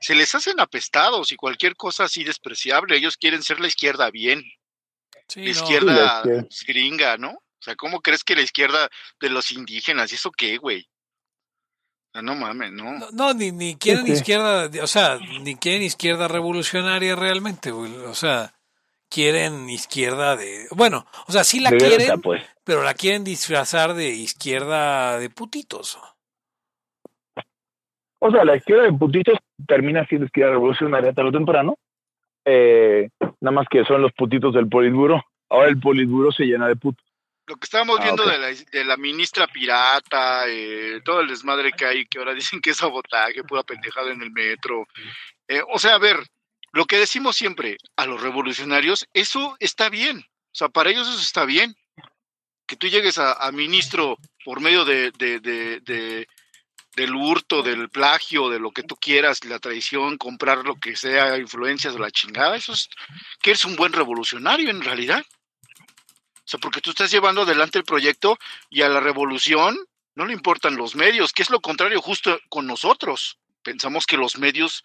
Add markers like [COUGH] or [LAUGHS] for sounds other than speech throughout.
se les hacen apestados y cualquier cosa así despreciable. Ellos quieren ser la izquierda bien. la izquierda gringa, ¿no? O sea, ¿cómo crees que la izquierda de los indígenas? ¿Y eso qué, güey? no mames, no. No, ni, ni quieren izquierda, o sea, ni quieren izquierda revolucionaria realmente, güey. O sea, quieren izquierda de. Bueno, o sea, sí la quieren, pues. pero la quieren disfrazar de izquierda de putitos. O sea, la izquierda de putitos termina siendo izquierda revolucionaria tarde o temprano. Eh, nada más que son los putitos del Politburo. Ahora el Politburo se llena de putos. Lo que estábamos ah, viendo de, la, de, la, ministra pirata, eh, todo el desmadre que hay, que ahora [LAUGHS] dicen que es sabotaje, pura pendejada en el metro. Eh, o sea, a ver, lo que decimos siempre a los revolucionarios, eso está bien. O sea, para ellos eso está bien. Que tú llegues a, ministro por medio de, del hurto, del plagio, de lo que tú quieras, la traición, comprar lo que sea, influencias de la chingada, eso es que eres un buen revolucionario en realidad. O sea, porque tú estás llevando adelante el proyecto y a la revolución no le importan los medios, que es lo contrario justo con nosotros. Pensamos que los medios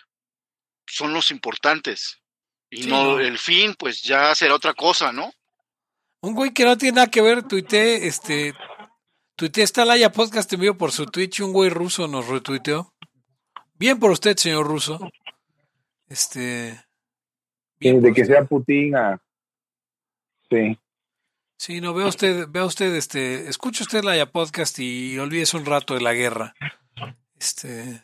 son los importantes y no el fin, pues ya será otra cosa, ¿no? Un güey que no tiene nada que ver, tuité, este, tuité está Laya Podcast envió por su Twitch, un güey ruso nos retuiteó. Bien por usted, señor ruso. Este. Bien de que sea Putin a. Sí. Sí, no, vea usted, vea usted, este, escuche usted la podcast y olvídese un rato de la guerra. Este.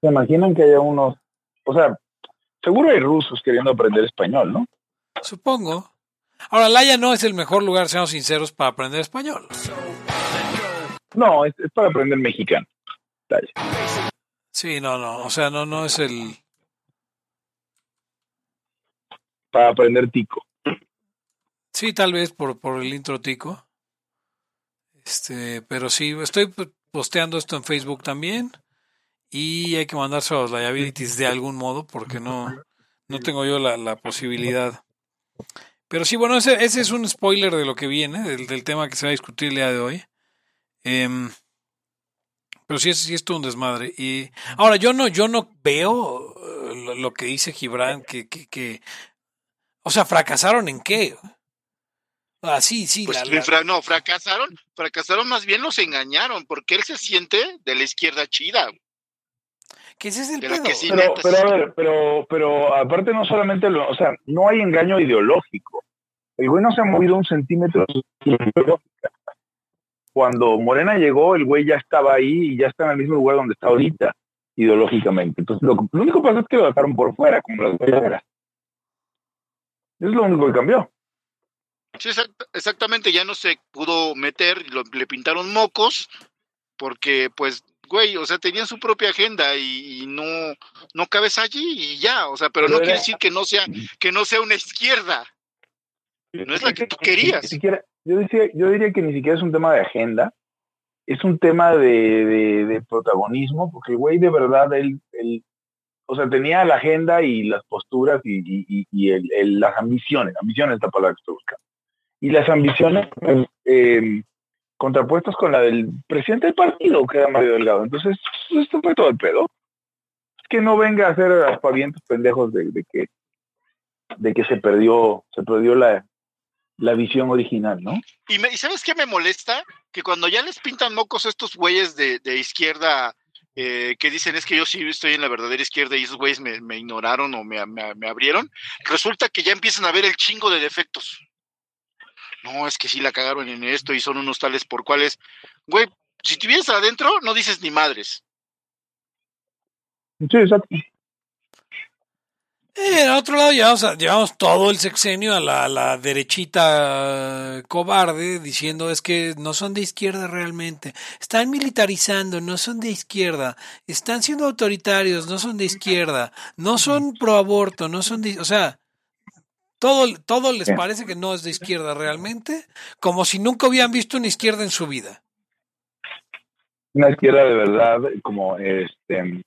¿Se imaginan que haya unos, o sea, seguro hay rusos queriendo aprender español, ¿no? Supongo. Ahora, Laia no es el mejor lugar, seamos sinceros, para aprender español. No, es, para aprender mexicano. Sí, no, no, o sea, no, no es el... Para aprender tico. Sí, tal vez por, por el intro tico. Este, pero sí, estoy posteando esto en Facebook también. Y hay que mandarse a los liabilities de algún modo, porque no, no tengo yo la, la posibilidad. Pero sí, bueno, ese, ese, es un spoiler de lo que viene, del, del, tema que se va a discutir el día de hoy. Em, pero sí es, sí es todo un desmadre. Y ahora, yo no, yo no veo eh, lo, que dice Gibran, que, que, que, o sea, ¿fracasaron en qué? Ah, sí, sí. Pues no, fracasaron, fracasaron más bien los engañaron, porque él se siente de la izquierda chida. Ese es el pedo. pero, pero, a ver, pero, pero aparte no solamente lo, o sea, no hay engaño ideológico. El güey no se ha movido un centímetro Cuando Morena llegó, el güey ya estaba ahí y ya está en el mismo lugar donde está ahorita, ideológicamente. Entonces, lo, único que pasa es que lo dejaron por fuera, como las Eso Es lo único que cambió. Sí, exactamente, ya no se pudo meter, le pintaron mocos, porque pues, güey, o sea, tenían su propia agenda y, no, no cabes allí y ya, o sea, pero, no quiere decir que no sea, que no sea una izquierda. No es la que tú querías. Yo, decía, yo diría que ni siquiera es un tema de agenda, es un tema de, de, protagonismo, porque el güey de verdad, él, él, o sea, tenía la agenda y las posturas y, y, y el, las ambiciones, ambiciones es la palabra que estoy buscando y las ambiciones eh, contrapuestas con la del presidente del partido, que era Mario Delgado. Entonces, esto fue todo el pedo. Es que no venga a hacer aspavientos pendejos de, de, que de que se perdió, se perdió la, la visión original, ¿no? Y, me, ¿sabes qué me molesta? Que cuando ya les pintan mocos estos güeyes de, de izquierda eh, que dicen es que yo sí estoy en la verdadera izquierda y esos güeyes me, me ignoraron o me, me, me, abrieron, resulta que ya empiezan a ver el chingo de defectos no, es que sí la cagaron en esto y son unos tales por cuales, güey, si te vienes adentro, no dices ni madres. Sí, exacto. Eh, en otro lado llevamos, llevamos todo el sexenio a la, la, derechita cobarde diciendo es que no son de izquierda realmente, están militarizando, no son de izquierda, están siendo autoritarios, no son de izquierda, no son pro aborto, no son de, o sea, todo, todo les parece que no es de izquierda realmente, como si nunca hubieran visto una izquierda en su vida. Una izquierda de verdad, como este,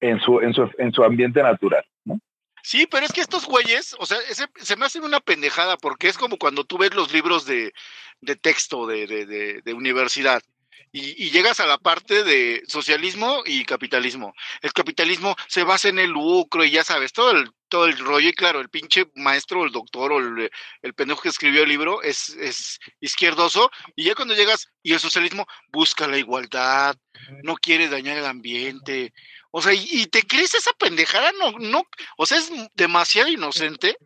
en su, en su, en su ambiente natural, ¿no? Sí, pero es que estos güeyes, o sea, se me hacen una pendejada, porque es como cuando tú ves los libros de, de texto de, de, de, universidad y, llegas a la parte de socialismo y capitalismo. El capitalismo se basa en el lucro y ya sabes, todo el, todo el rollo. Y claro, el pinche maestro, el doctor o el, el pendejo que escribió el libro es, es izquierdoso. Y ya cuando llegas, y el socialismo busca la igualdad, no quiere dañar el ambiente. O sea, y, te crees esa pendejada, no, no, o sea, es demasiado inocente.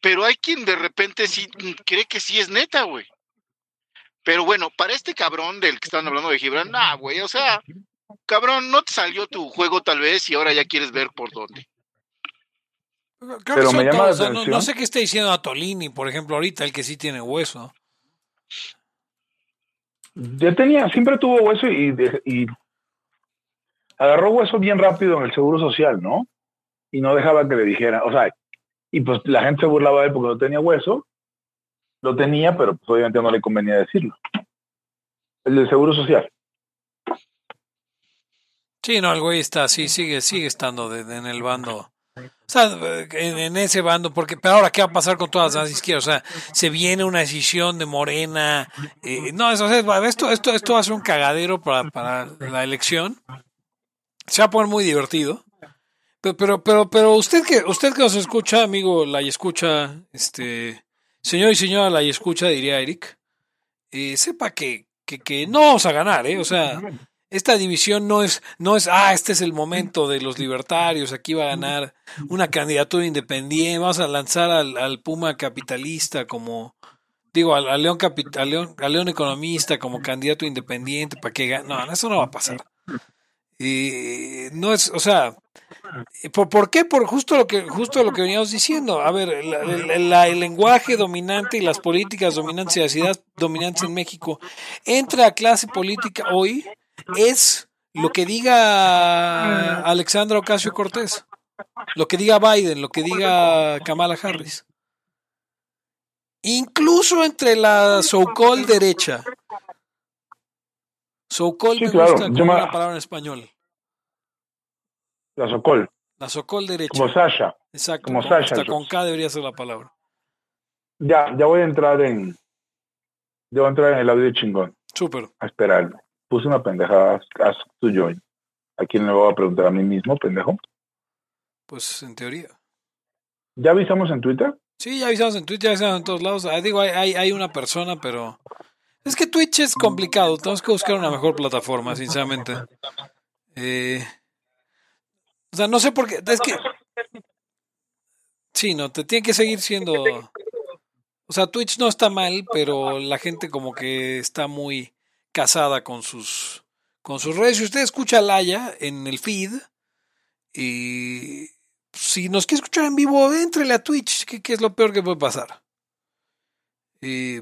Pero hay quien de repente sí cree que sí es neta, güey. Pero bueno, para este cabrón del que están hablando de Gibran, nah, güey, o sea, cabrón, no te salió tu juego tal vez y ahora ya quieres ver por dónde. Pero me llama no, sé qué está diciendo Atolini, por ejemplo, ahorita, el que sí tiene hueso. Ya tenía, siempre tuvo hueso y, y agarró hueso bien rápido en el seguro social, ¿no? Y no dejaba que le dijera, o sea, y pues la gente se burlaba de él porque no tenía hueso, lo tenía, pero pues, obviamente no le convenía decirlo. El del Seguro Social. Sí, no, el güey está, sí, sigue, sigue estando en el bando. O sea, en, ese bando, porque, pero ahora, ¿qué va a pasar con todas las izquierdas? O sea, se viene una decisión de Morena. Eh, no, eso, esto, esto, esto va a ser un cagadero para, para la elección. Se va a poner muy divertido. Pero, pero, pero, pero usted que, usted que nos escucha, amigo, la escucha, este, Señor y señora la escucha, diría Eric, eh, sepa que, que, no vamos a ganar, ¿eh? O sea, esta división no es, no es, ah, este es el momento de los libertarios, aquí va a ganar una candidatura independiente, vamos a lanzar al, Puma capitalista como, digo, al, León, León, al León economista como candidato independiente para que gane. No, eso no va a pasar. Y no es, o sea, ¿por, ¿por, qué? Por justo lo que justo lo que veníamos diciendo. A ver, el, lenguaje dominante y las políticas dominantes y las ideas dominantes en México entre la clase política hoy es lo que diga Alexandra Ocasio Cortés, lo que diga Biden, lo que diga Kamala Harris. Incluso entre la so-called derecha, Socol me gusta como una palabra en español. La Socol. La Socol derecha. Como Sasha. Exacto. Como, Sasha. Hasta con K debería ser la palabra. Ya, ya voy a entrar en. Ya voy a entrar en el audio chingón. Súper. A esperarlo. Puse una pendejada. Ask to join. ¿A quién le voy a preguntar a mí mismo, pendejo? Pues en teoría. ¿Ya avisamos en Twitter? Sí, ya avisamos en Twitter, ya avisamos en todos lados. Ah, digo, hay, hay, hay una persona, pero es que Twitch es complicado, tenemos que buscar una mejor plataforma, sinceramente. Eh, o sea, no sé por qué, es que... Sí, no, te tiene que seguir siendo... O sea, Twitch no está mal, pero la gente como que está muy casada con sus con sus redes. Si usted escucha a Laia en el feed y si nos quiere escuchar en vivo, entrele a Twitch, que, es lo peor que puede pasar. Y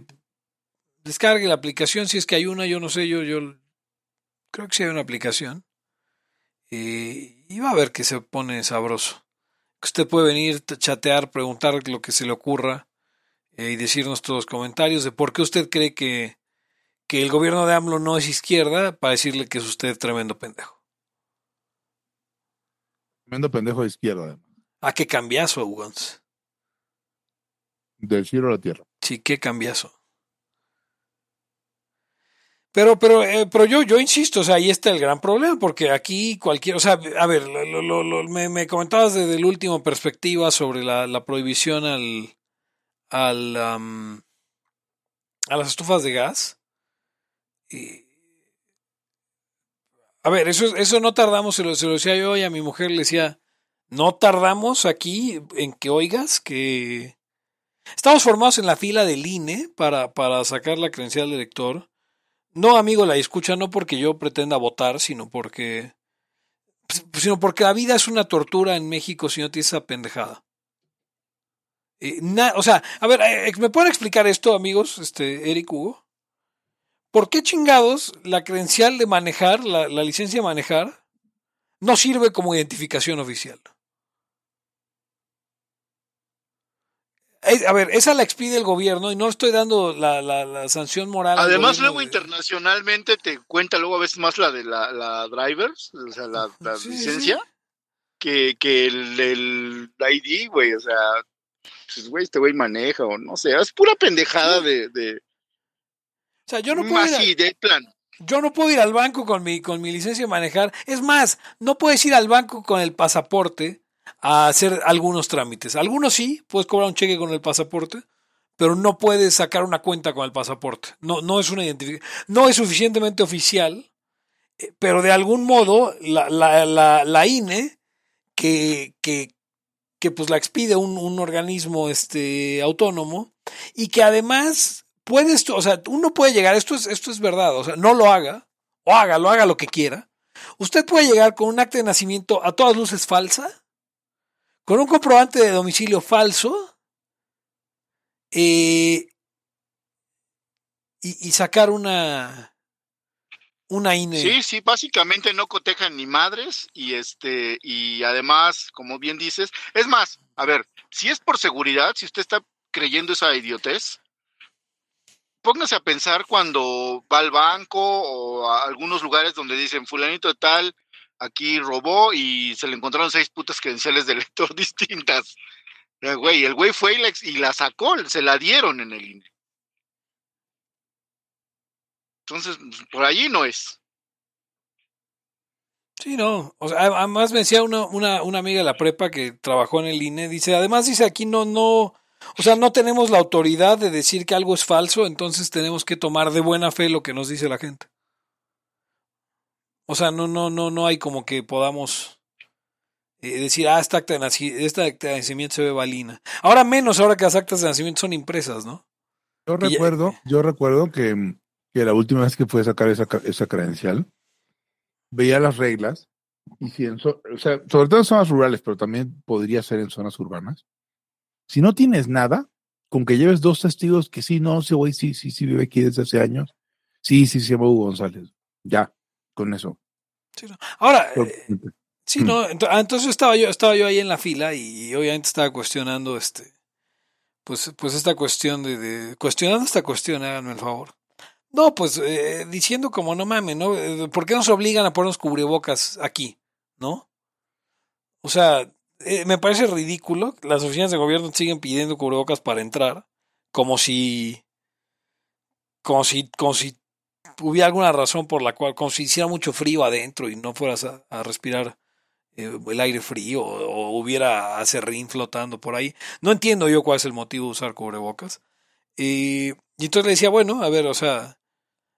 descargue la aplicación si es que hay una, yo no sé, yo, yo creo que sí hay una aplicación. y va a ver que se pone sabroso. Usted puede venir, chatear, preguntar lo que se le ocurra eh, y decirnos todos los comentarios de por qué usted cree que, que el gobierno de AMLO no es izquierda para decirle que es usted tremendo pendejo. Tremendo pendejo de izquierda. ¿A qué cambiazo, Ugons? Del cielo a la tierra. Sí, qué cambiazo. Pero, pero, eh, pero yo, yo insisto, o sea, ahí está el gran problema, porque aquí cualquier, o sea, a ver, me, me, comentabas desde el último perspectiva sobre la, la prohibición al, al, a las estufas de gas. Y, a ver, eso, eso no tardamos, se lo, se lo decía yo hoy a mi mujer, le decía, no tardamos aquí en que oigas que estamos formados en la fila del INE para, para sacar la credencial de elector no, amigo, la escucha no porque yo pretenda votar, sino porque. Pues, sino porque la vida es una tortura en México si no tienes esa pendejada. Eh, o sea, a ver, eh, ¿me pueden explicar esto, amigos? Este, Eric Hugo. ¿Por qué chingados la credencial de manejar, la licencia de manejar, no sirve como identificación oficial? A ver, esa la expide el gobierno y no estoy dando la, la, sanción moral. Además, luego internacionalmente te cuenta luego a veces más la de la, drivers, o sea, la, licencia, Que, que el, el ID, güey, o sea, pues, güey, este güey maneja o no sé, es pura pendejada de, de... O sea, yo no puedo... Así, de plan. Yo no puedo ir al banco con mi, con mi licencia de manejar. Es más, no puedes ir al banco con el pasaporte a hacer algunos trámites. Algunos sí, puedes cobrar un cheque con el pasaporte, pero no puedes sacar una cuenta con el pasaporte. No, no es una. No es suficientemente oficial, eh, pero de algún modo la, la, la, la INE, que, que, que, pues la expide un, un organismo este, autónomo, y que además puedes, o sea, uno puede llegar, esto es, esto es verdad, o sea, no lo haga, o hágalo, haga lo que quiera. Usted puede llegar con un acta de nacimiento a todas luces falsa, con un comprobante de domicilio falso, eh, y, sacar una una INE. Sí, sí, básicamente no cotejan ni madres y este y además, como bien dices, es más, a ver, si es por seguridad, si usted está creyendo esa idiotez, póngase a pensar cuando va al banco o a algunos lugares donde dicen fulanito de tal aquí robó y se le encontraron seis putas credenciales de lector [LAUGHS] distintas. El güey, el güey fue y la, y la, sacó, se la dieron en el INE. Entonces, por allí no es. Sí, no. O sea, además me decía una, una, una amiga de la prepa que trabajó en el INE, dice, además dice aquí no, no, o sea, no tenemos la autoridad de decir que algo es falso, entonces tenemos que tomar de buena fe lo que nos dice la gente. O sea, no, no, no, no hay como que podamos eh, decir, ah, esta acta, de nacimiento, esta acta de nacimiento se ve balina. Ahora menos, ahora que las actas de nacimiento son impresas, ¿no? Yo recuerdo, ya... yo recuerdo que, que, la última vez que fui a sacar esa, esa credencial, veía las reglas, y si en, so, o sea, sobre todo en zonas rurales, pero también podría ser en zonas urbanas. Si no tienes nada, con que lleves dos testigos que sí, no, ese güey sí, sí, sí vive aquí desde hace años. Sí, sí, se llama Hugo González. Ya, con eso. Sí, no. Ahora, eh, sí, no, entonces estaba yo, estaba yo ahí en la fila y, obviamente estaba cuestionando este, pues, pues esta cuestión de, de cuestionando esta cuestión, háganme el favor. No, pues eh, diciendo como no mames, ¿no? Eh, ¿Por qué nos obligan a ponernos cubrebocas aquí? ¿No? O sea, eh, me parece ridículo. Las oficinas de gobierno siguen pidiendo cubrebocas para entrar, como si, como si, como si hubiera alguna razón por la cual, como si hiciera mucho frío adentro y no fueras a, respirar eh, el aire frío o, hubiera acerrín flotando por ahí. No entiendo yo cuál es el motivo de usar cubrebocas. Eh, y entonces le decía, bueno, a ver, o sea,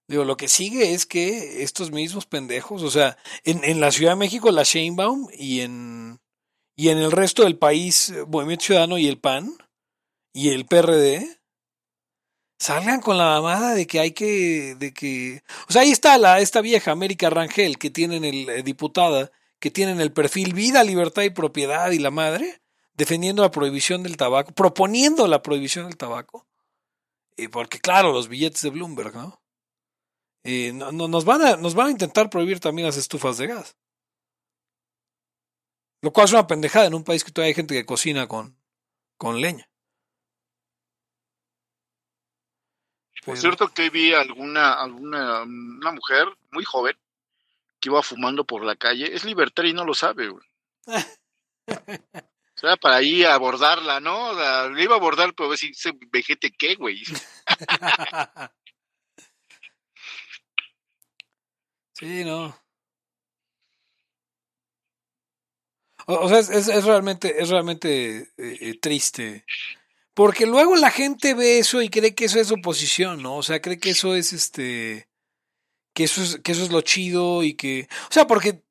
digo, lo que sigue es que estos mismos pendejos, o sea, en, en la Ciudad de México, la Sheinbaum y en, y en el resto del país, Movimiento Ciudadano y el PAN y el PRD, salgan con la mamada de que hay que, de que, o sea, ahí está la, esta vieja América Rangel que tienen el eh, diputada, que tienen el perfil vida, libertad y propiedad y la madre, defendiendo la prohibición del tabaco, proponiendo la prohibición del tabaco. Y porque claro, los billetes de Bloomberg, ¿no? Eh, no, no, nos, van a, nos van a intentar prohibir también las estufas de gas. Lo cual es una pendejada en un país que todavía hay gente que cocina con, con leña. Por cierto que vi alguna, alguna una mujer muy joven que iba fumando por la calle. Es libertaria y no lo sabe, güey. [LAUGHS] O sea, para ahí abordarla, ¿no? O sea, le iba a abordar, pero a ver si ese vejete qué, güey. [LAUGHS] sí, no. O, o sea, es, es, realmente, es realmente eh, triste. Porque luego la gente ve eso y cree que eso es oposición, ¿no? O sea, cree que eso es este. que eso es, que eso es lo chido y que. O sea, porque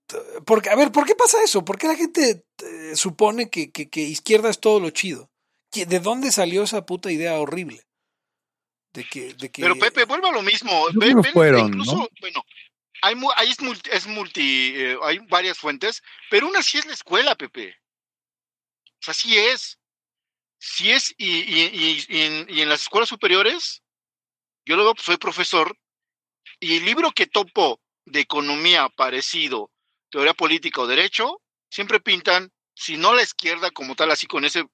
porque, a ver, ¿por qué pasa eso? ¿Por qué la gente eh, supone que, que, que, izquierda es todo lo chido? ¿De dónde salió esa puta idea horrible? De que, de que... Pero Pepe, vuelvo a lo mismo. Ve, no fueron, incluso, ¿no? bueno, hay, hay es multi, es multi eh, hay varias fuentes, pero una sí es la escuela, Pepe. O sea, sí es. Sí es, y, y, y, en, las escuelas superiores, yo luego soy profesor, y el libro que topo de economía parecido teoría política o derecho, siempre pintan, si no la izquierda como tal, así con ese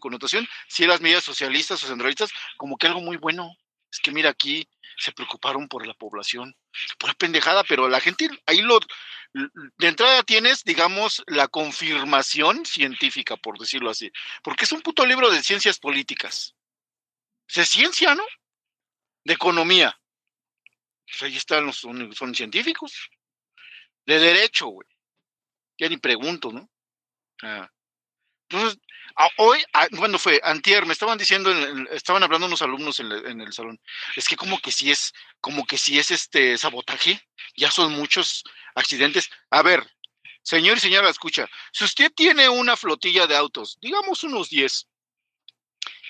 connotación, si las medidas socialistas o centralistas, como que algo muy bueno. Es que mira aquí, se preocuparon por la población. Pura pendejada, pero la gente ahí lo. De entrada tienes, digamos, la confirmación científica, por decirlo así. Porque es un puto libro de ciencias políticas. Es ciencia, ¿no? De economía. Pues ahí están los, científicos. De derecho, güey. Ya ni pregunto, ¿no? Ah. Entonces, hoy, cuando fue? Antier, me estaban diciendo, estaban hablando unos alumnos en, el salón. Es que como que si es, como que si es este sabotaje, ya son muchos accidentes. A ver, señor y señora, escucha, si usted tiene una flotilla de autos, digamos unos 10,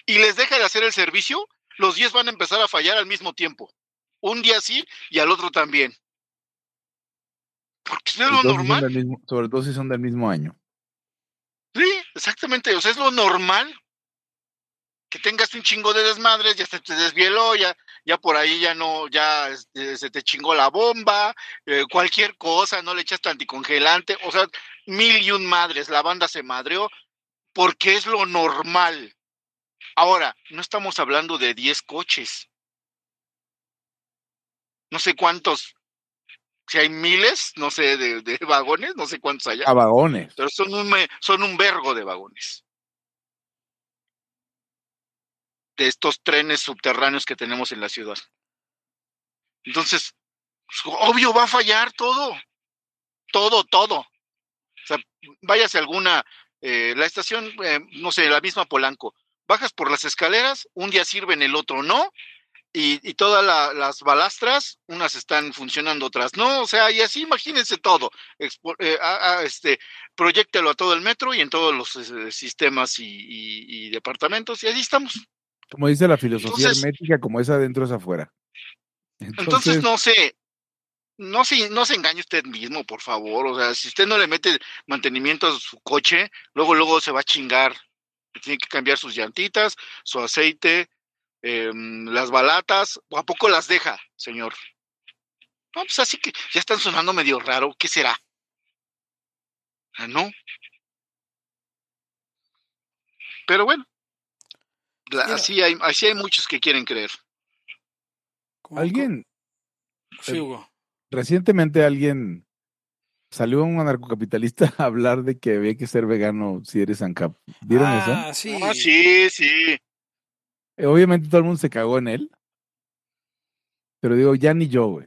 y les deja de hacer el servicio, los 10 van a empezar a fallar al mismo tiempo. Un día sí y al otro también. Porque es lo normal. sobre todo si son del mismo año. Sí, exactamente. O sea, es lo normal que tengas un chingo de desmadres, ya se te desvieló, ya, ya por ahí ya no, ya este, se te chingó la bomba, eh, cualquier cosa, no le echaste anticongelante, o sea, mil y un madres, la banda se madreó, porque es lo normal. Ahora, no estamos hablando de 10 coches. No sé cuántos, si hay miles, no sé, de, [LAUGHS] vagones, no sé cuántos hay. A vagones. Pero son un, son un vergo de vagones. De estos trenes subterráneos que tenemos en la ciudad. Entonces, pues, obvio va a fallar todo. Todo, todo. O sea, váyase alguna, eh, la estación, eh, no sé, la misma Polanco bajas por las escaleras, un día sirven, el otro no, y, todas las balastras, unas están funcionando, otras no, o sea, y así imagínense todo, eh, este, proyectelo a todo el metro y en todos los eh, sistemas y, departamentos, y así estamos. Como dice la filosofía hermética, como es adentro es afuera. Entonces, no sé, no se, no se engañe usted mismo, por favor. O sea, si usted no le mete mantenimiento a su coche, luego, luego se va a chingar tiene que cambiar sus llantitas, su aceite, em, las balatas, ¿o a poco las deja, señor? No, pues así que ya están sonando medio raro, ¿qué será? Ah, ¿No? Pero bueno, así, hay, así hay muchos que quieren creer. Alguien, sí, recientemente alguien Salió un anarcocapitalista [LAUGHS] a hablar de que había que ser vegano si eres ANCAP. ¿Vieron ah, eso? Sí. Ah, sí, sí. Eh, obviamente todo el mundo se cagó en él. Pero digo, ya ni yo, güey.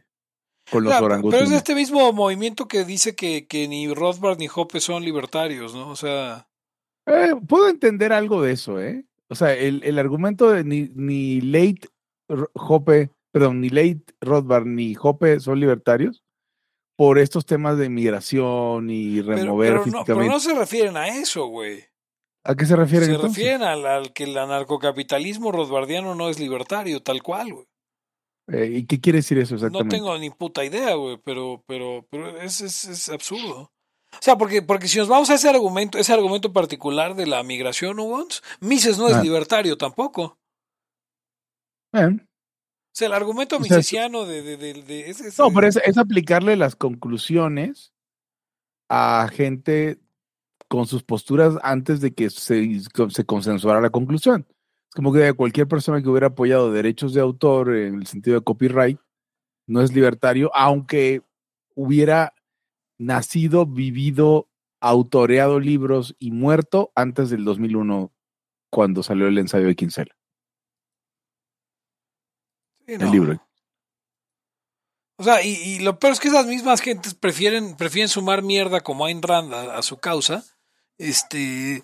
Con los orangutanes. Pero es este mismo movimiento que dice que, que ni Rothbard ni Hoppe son libertarios, ¿no? O sea. Eh, puedo entender algo de eso, ¿eh? O sea, el, el argumento de ni, ni Late Hoppe, perdón, ni Late Rothbard ni Hoppe son libertarios por estos temas de migración y remover pero, No, pero no se refieren a eso, güey. ¿A qué se refieren Se refieren al, que el anarcocapitalismo rosbardiano no es libertario, tal cual, güey. Eh, ¿Y qué quiere decir eso exactamente? No tengo ni puta idea, güey, pero, pero, pero es, es, es, absurdo. O sea, porque, porque si nos vamos a ese argumento, ese argumento particular de la migración, Mises no es ah. libertario tampoco. Bien. O sea, el argumento misesiano de... de, de, no, pero es, aplicarle las conclusiones a gente con sus posturas antes de que se, se consensuara la conclusión. Es como que cualquier persona que hubiera apoyado derechos de autor en el sentido de copyright no es libertario, aunque hubiera nacido, vivido, autoreado libros y muerto antes del 2001, cuando salió el ensayo de Kinsella el libro. O sea, y, lo peor es que esas mismas gentes prefieren, prefieren sumar mierda como Ayn Rand a, su causa, este,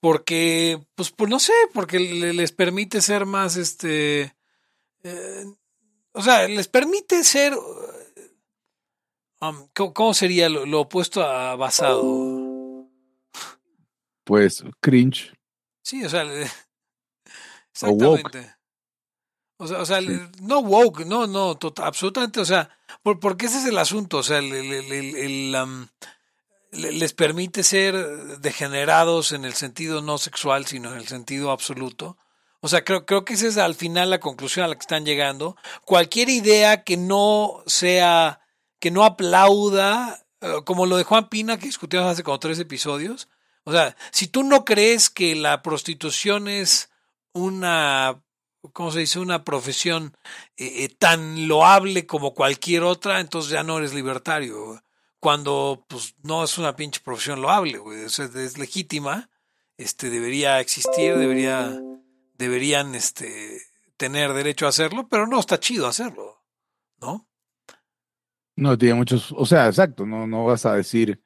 porque, pues, pues no sé, porque les permite ser más, este, eh, o sea, les permite ser, um, ¿cómo, sería lo, opuesto a basado? Pues cringe. Sí, o sea, [LAUGHS] exactamente. O sea, o sea no woke, no, no, tota, absolutamente, o sea, por, porque ese es el asunto, o sea, el, les permite ser degenerados en el sentido no sexual, sino en el sentido absoluto. O sea, creo, creo que esa es al final la conclusión a la que están llegando. Cualquier idea que no sea, que no aplauda, eh, como lo de Juan Pina que discutimos hace como tres episodios. O sea, si tú no crees que la prostitución es una ¿cómo se dice? Una profesión eh, eh, tan loable como cualquier otra, entonces ya no eres libertario. Cuando pues no es una pinche profesión loable, güey. Es, legítima, este, debería existir, debería, deberían este, tener derecho a hacerlo, pero no está chido hacerlo. ¿no? No, tiene muchos, o sea, exacto, no, no vas a decir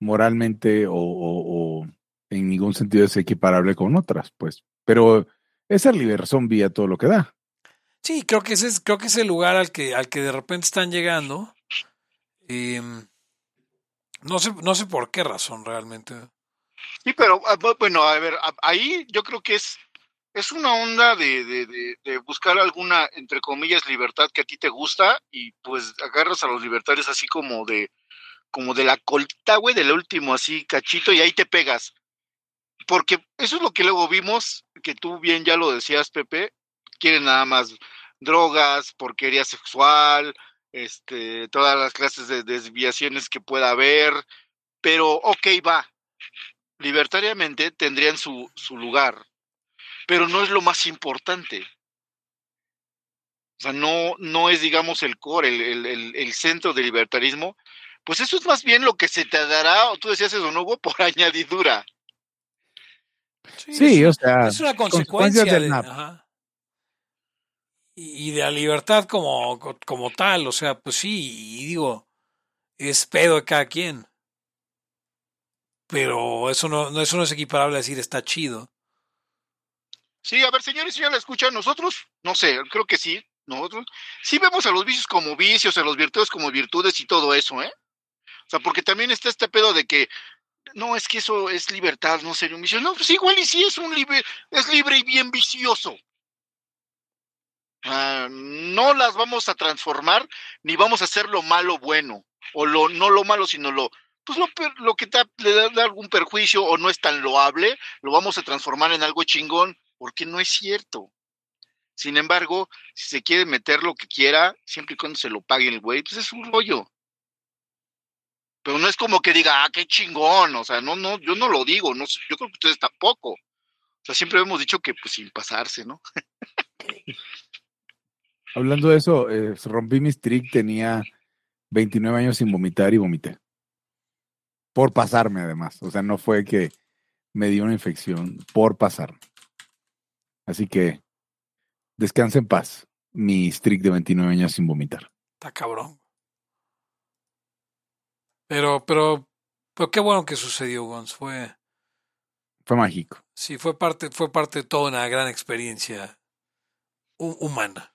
moralmente o, o, en ningún sentido es equiparable con otras, pues, pero esa liberación vía todo lo que da. Sí, creo que ese es, creo que es el lugar al que, al que de repente están llegando. Em, no sé, no sé por qué razón realmente. Sí, pero ah, bueno, a ver, ahí yo creo que es, es una onda de, de, buscar alguna, entre comillas, libertad que a ti te gusta y pues agarras a los libertarios así como de, como de la colita, güey, del último así cachito y ahí te pegas. Porque eso es lo que luego vimos, que tú bien ya lo decías, Pepe, quieren nada más drogas, porquería sexual, este, todas las clases de desviaciones que pueda haber, pero ok, va, libertariamente tendrían su, su lugar, pero no es lo más importante. O sea, no, no es, digamos, el core, el, el, el, centro del libertarismo. Pues eso es más bien lo que se te dará, o tú decías eso, ¿no, hubo [LAUGHS] Por añadidura. Sí, o sea, es una consecuencia de, y de la libertad como, como tal, o sea, pues sí, y digo, es pedo de cada quien. Pero eso no, eso no es equiparable a decir está chido. Sí, a ver, señores, si ya la escuchan, nosotros, no sé, creo que sí, nosotros sí vemos a los vicios como vicios, a los virtudes como virtudes y todo eso, ¿eh? O sea, porque también está este pedo de que no, es que eso es libertad, no sería un vicio. No, pues igual y sí es un libre, es libre y bien vicioso. Ah, no las vamos a transformar ni vamos a hacer lo malo bueno o lo no lo malo sino lo pues lo, lo que le da, algún perjuicio o no es tan loable lo vamos a transformar en algo chingón porque no es cierto. Sin embargo si se quiere meter lo que quiera siempre y cuando se lo pague el güey pues es un rollo. Pero no es como que diga ah qué chingón o sea no no yo no lo digo no yo creo que ustedes tampoco. O sea siempre hemos dicho que pues sin pasarse no [LAUGHS] Hablando de eso, eh, rompí mi streak, tenía 29 años sin vomitar y vomité. Por pasarme, además. O sea, no fue que me dio una infección, por pasarme. Así que descanse en paz, mi streak de 29 años sin vomitar. Está cabrón. Pero, pero, pero qué bueno que sucedió, Gons. Fue. Fue mágico. Sí, fue parte, fue parte de toda una gran experiencia humana.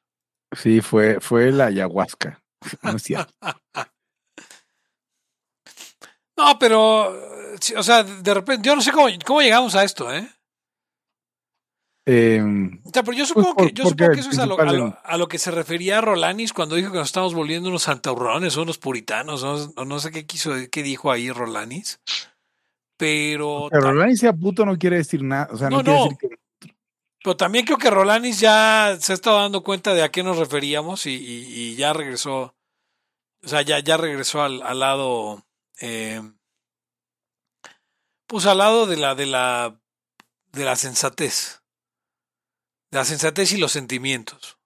Sí, fue, fue la ayahuasca. [LAUGHS] No, pero, o sea, de repente, yo no sé cómo, cómo llegamos a esto, ¿eh? Em, o sea, pero yo supongo, que, yo supongo que eso es a lo, a, lo, que se refería Rolanis cuando dijo que nos estamos volviendo unos santaurrones o unos puritanos, o no, sé qué quiso, qué dijo ahí Rolanis. Pero. Pero Rolanis sea puto no quiere decir nada. O sea, no, quiere decir que pero también creo que Rolanis ya se ha estado dando cuenta de a qué nos referíamos y, ya regresó. O sea, ya, ya regresó al, lado. Eh, pues al lado de la, de la. de la sensatez. De la sensatez y los sentimientos.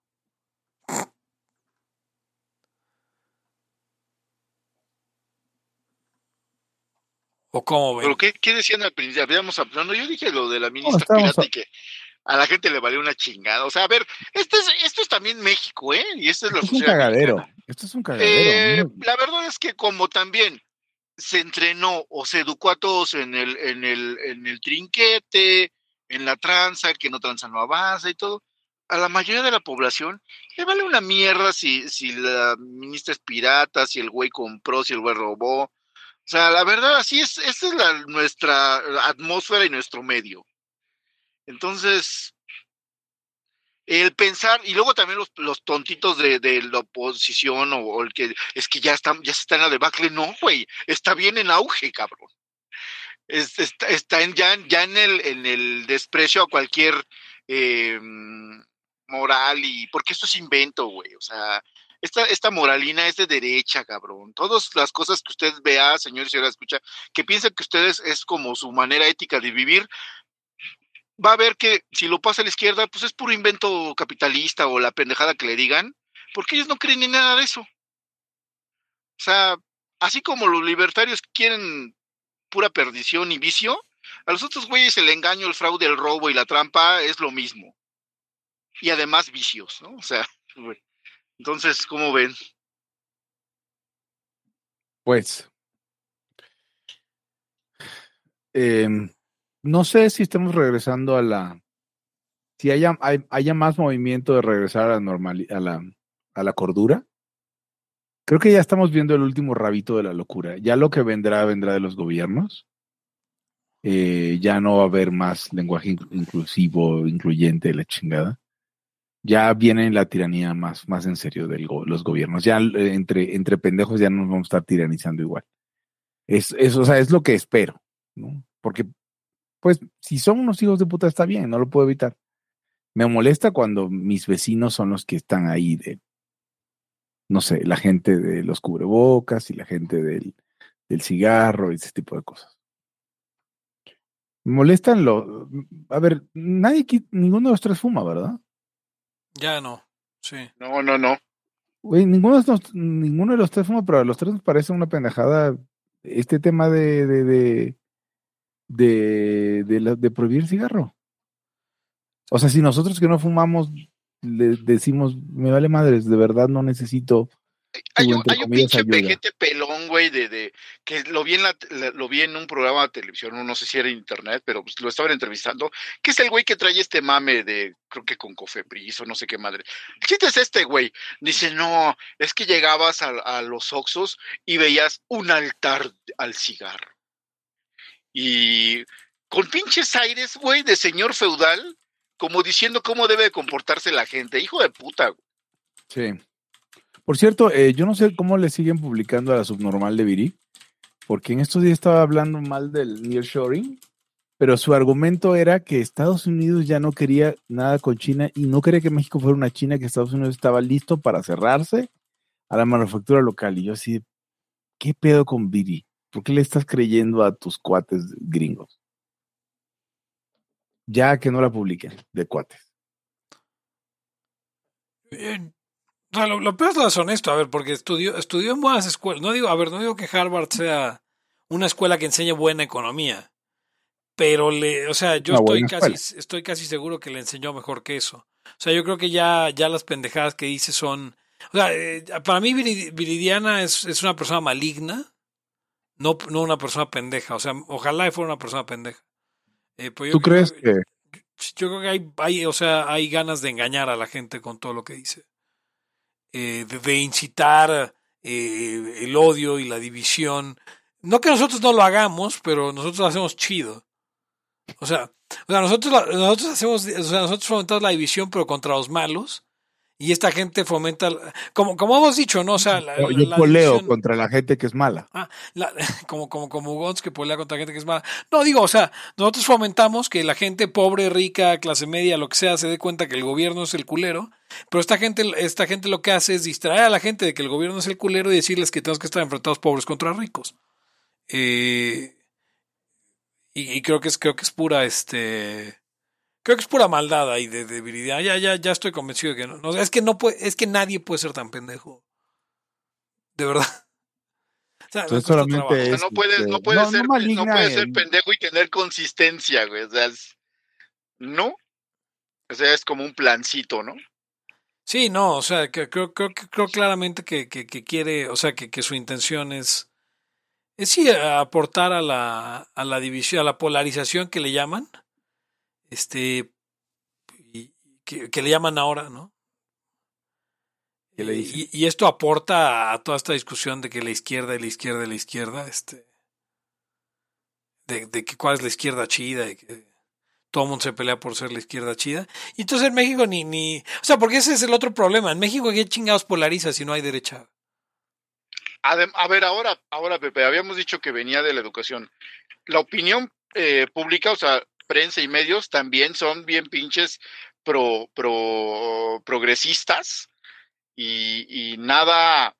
¿O cómo ven? ¿Pero qué, qué decían al principio? Habíamos hablando, yo dije lo de la ministra no, que a la gente le valió una chingada. O sea, a ver, esto es, esto es también México, ¿eh? Y esto es lo es un cagadero. Esto es un cagadero. Eh, la verdad es que como también se entrenó o se educó a todos en el, en el, en el trinquete, en la tranza, que no tranza no avanza y todo, a la mayoría de la población le vale una mierda si, si la ministra es pirata, si el güey compró, si el güey robó. O sea, la verdad, así es, esta es la, nuestra atmósfera y nuestro medio. Entonces, el pensar, y luego también los, los tontitos de, de la oposición o, el que es que ya están, ya se está en la debacle, no, güey, está bien en auge, cabrón. está, está en, ya, ya en el, en el desprecio a cualquier eh, moral y porque esto es invento, güey. O sea, esta, esta moralina es de derecha, cabrón. Todas las cosas que usted vea, señor y señora, escucha, que piensa que ustedes es como su manera ética de vivir, va a ver que si lo pasa a la izquierda, pues es puro invento capitalista o la pendejada que le digan, porque ellos no creen en nada de eso. O sea, así como los libertarios quieren pura perdición y vicio, a los otros güeyes el engaño, el fraude, el robo y la trampa es lo mismo. Y además vicios, ¿no? O sea, [LAUGHS] Entonces, ¿cómo ven? Pues, em, no sé si estamos regresando a la, si haya, haya más movimiento de regresar a la normal, a la, a la cordura. Creo que ya estamos viendo el último rabito de la locura. Ya lo que vendrá, vendrá de los gobiernos. Eh, ya no va a haber más lenguaje inclusivo, incluyente, la chingada. Ya viene la tiranía más, más en serio de los gobiernos. Ya eh, entre, entre pendejos ya no nos vamos a estar tiranizando igual. Es, es, o sea, es lo que espero, ¿no? Porque, pues, si son unos hijos de puta está bien, no lo puedo evitar. Me molesta cuando mis vecinos son los que están ahí de, no sé, la gente de los cubrebocas y la gente del, del cigarro y ese tipo de cosas. Me molestan los... A ver, nadie, ninguno de los tres fuma, ¿verdad? Ya no, sí. No, no, no. ninguno, de los, ninguno de los tres fuma, pero a los tres nos parece una pendejada este tema de, de, de, de, de, de prohibir el cigarro. O sea, si nosotros que no fumamos le decimos, me vale madres, de verdad no necesito. Hay un, hay un pinche pejete pelón, güey, de, de, que lo vi, en la, lo vi en un programa de televisión, no sé si era internet, pero pues lo estaban entrevistando, que es el güey que trae este mame de, creo que con Cofepris o no sé qué madre. ¿Quién es este güey? Dice, no, es que llegabas a, a los Oxos y veías un altar al cigarro. Y con pinches aires, güey, de señor feudal, como diciendo cómo debe comportarse la gente. Hijo de puta. Sí. Por cierto, eh, yo no sé cómo le siguen publicando a la subnormal de Viri, porque en estos días estaba hablando mal del nearshoring, pero su argumento era que Estados Unidos ya no quería nada con China y no quería que México fuera una China, que Estados Unidos estaba listo para cerrarse a la manufactura local. Y yo así, ¿qué pedo con Viri? ¿Por qué le estás creyendo a tus cuates gringos? ya que no la publiquen de cuates. lo, peor es lo deshonesto, a ver, porque estudió, estudió en buenas escuelas. No digo, a ver, no digo que Harvard sea una escuela que enseñe buena economía, pero le, o sea, yo estoy casi, estoy casi seguro que le enseñó mejor que eso. O sea, yo creo que ya, ya las pendejadas que dice son, o sea, eh, para mí Viridiana es, es una persona maligna, no, no una persona pendeja. O sea, ojalá fuera una persona pendeja. Eh, pues ¿Tú crees que, Yo creo que hay, hay, o sea, hay ganas de engañar a la gente con todo lo que dice. Eh, de, incitar eh, el odio y la división. No que nosotros no lo hagamos, pero nosotros lo hacemos chido. O sea, o sea nosotros, nosotros hacemos, o sea, nosotros fomentamos la división, pero contra los malos y esta gente fomenta, como, como hemos dicho, ¿no? O sea, la, yo poleo contra la gente que es mala. Ah, [LAUGHS] como, como, como Gons que polea contra la gente que es mala. No, digo, o sea, nosotros fomentamos que la gente pobre, rica, clase media, lo que sea, se dé cuenta que el gobierno es el culero, pero esta gente, esta gente lo que hace es distraer a la gente de que el gobierno es el culero y decirles que tenemos que estar enfrentados pobres contra ricos. Eh, y, y creo que es, creo que es pura, este, Creo que es pura maldad ahí de, debilidad. Ya, ya, ya estoy convencido de que no. es que no puede, es que nadie puede ser tan pendejo. De verdad. [LAUGHS] O sea, solamente no puedes, no puedes ser, no, puedes ser pendejo y tener consistencia, güey. O sea, no. O sea, es como un plancito, ¿no? Sí, no, o sea, que, creo, creo, creo claramente que, que, que quiere, o sea, que, que su intención es, es sí aportar a la, a la división, a la polarización que le llaman, este, que, le llaman ahora, ¿no? y, esto aporta a toda esta discusión de que la izquierda y la izquierda y la izquierda, este, de, que cuál es la izquierda chida y que todo el mundo se pelea por ser la izquierda chida. Y entonces en México ni, ni, o sea, porque ese es el otro problema. En México, ¿qué chingados polariza si no hay derecha? A ver, ahora, ahora, Pepe, habíamos dicho que venía de la educación. La opinión eh, pública, o sea, prensa y medios también son bien pinches pro, pro progresistas y, nada,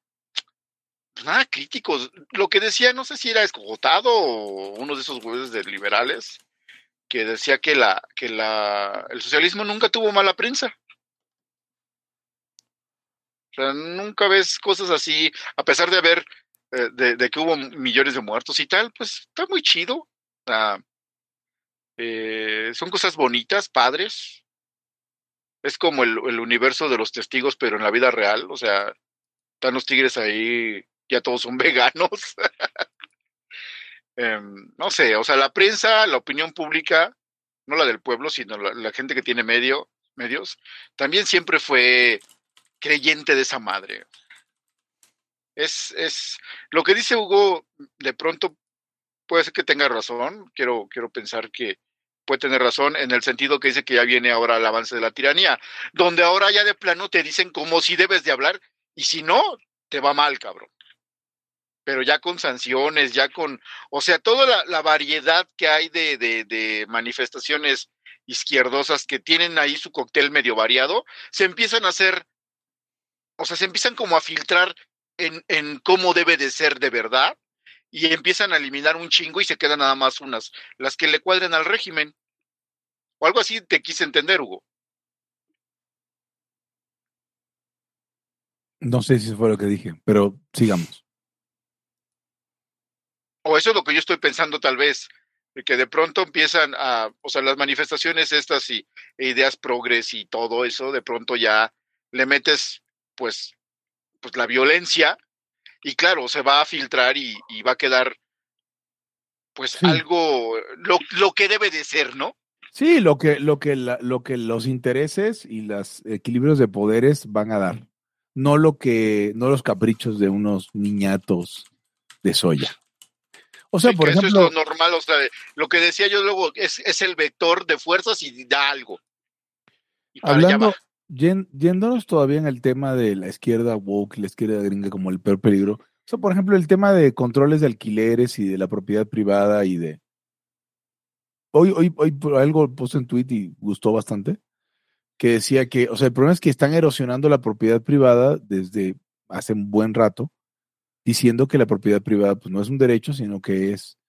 pues nada críticos. Lo que decía, no sé si era escogotado o uno de esos güeyes de liberales, que decía que la, que la, el socialismo nunca tuvo mala prensa. O sea, nunca ves cosas así, a pesar de haber, eh, de, que hubo millones de muertos y tal, pues está muy chido. Sea, eh, son cosas bonitas, padres. es como el, universo de los testigos, pero en la vida real, o sea, están los tigres ahí, ya todos son [LAUGHS] veganos. eh, no sé, o sea, la prensa, la opinión pública, no la del pueblo, sino la, la gente que tiene medio, medios, también siempre fue creyente de esa madre. Es, es lo que dice Hugo, de pronto puede ser que tenga razón, quiero, quiero pensar que puede tener razón en el sentido que dice que ya viene ahora el avance de la tiranía, donde ahora ya de plano te dicen como si debes de hablar y si no, te va mal, cabrón. Pero ya con sanciones, ya con, o sea, toda la, variedad que hay de, de, de manifestaciones izquierdosas que tienen ahí su cóctel medio variado, se empiezan a hacer, o sea, se empiezan como a filtrar en, en cómo debe de ser de verdad y empiezan a eliminar un chingo y se quedan nada más unas, las que le cuadren al régimen. O algo así te quise entender, Hugo. No sé si eso fue lo que dije, pero sigamos. O eso es lo que yo estoy pensando tal vez, de que de pronto empiezan a, o sea, las manifestaciones estas y e ideas progres y todo eso, de pronto ya le metes pues, pues la violencia y claro, se va a filtrar y, y va a quedar pues sí. algo, lo, lo, que debe de ser, ¿no? Sí, lo que, lo que, la, lo que los intereses y los equilibrios de poderes van a dar, no lo que, no los caprichos de unos niñatos de soya. O sea, sí, por eso ejemplo, es lo normal, o sea, lo que decía yo luego es, es el vector de fuerzas y da algo. Y hablando, yéndonos todavía en el tema de la izquierda woke y la izquierda gringa como el peor peligro, o sea, por ejemplo, el tema de controles de alquileres y de la propiedad privada y de... Hoy, hoy, hoy algo puse en tweet y gustó bastante, que decía que, o sea, el problema es que están erosionando la propiedad privada desde hace un buen rato, diciendo que la propiedad privada pues, no es un derecho, sino que es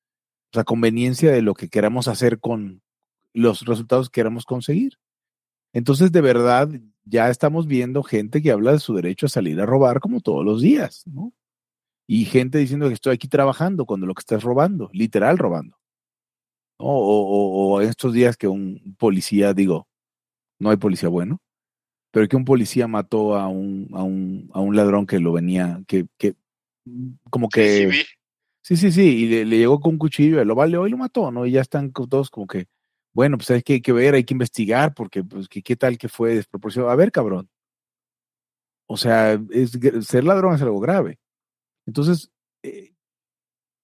sea, conveniencia de lo que queramos hacer con los resultados que queramos conseguir. Entonces, de verdad, ya estamos viendo gente que habla de su derecho a salir a robar como todos los días, ¿no? Y gente diciendo que estoy aquí trabajando cuando lo que estás robando, literal robando. ¿No? O, o, o, estos días que un policía, digo, no hay policía bueno, pero que un policía mató a un, a un, a un ladrón que lo venía, que, que como que... Sí, sí, sí, sí, y le, le, llegó con un cuchillo, lo vale hoy lo mató, ¿no? Y ya están todos como que, bueno, pues hay que, hay que ver, hay que investigar, porque pues, ¿qué, qué tal que fue desproporcionado. A ver, cabrón. O sea, es, ser ladrón es algo grave. Entonces, eh,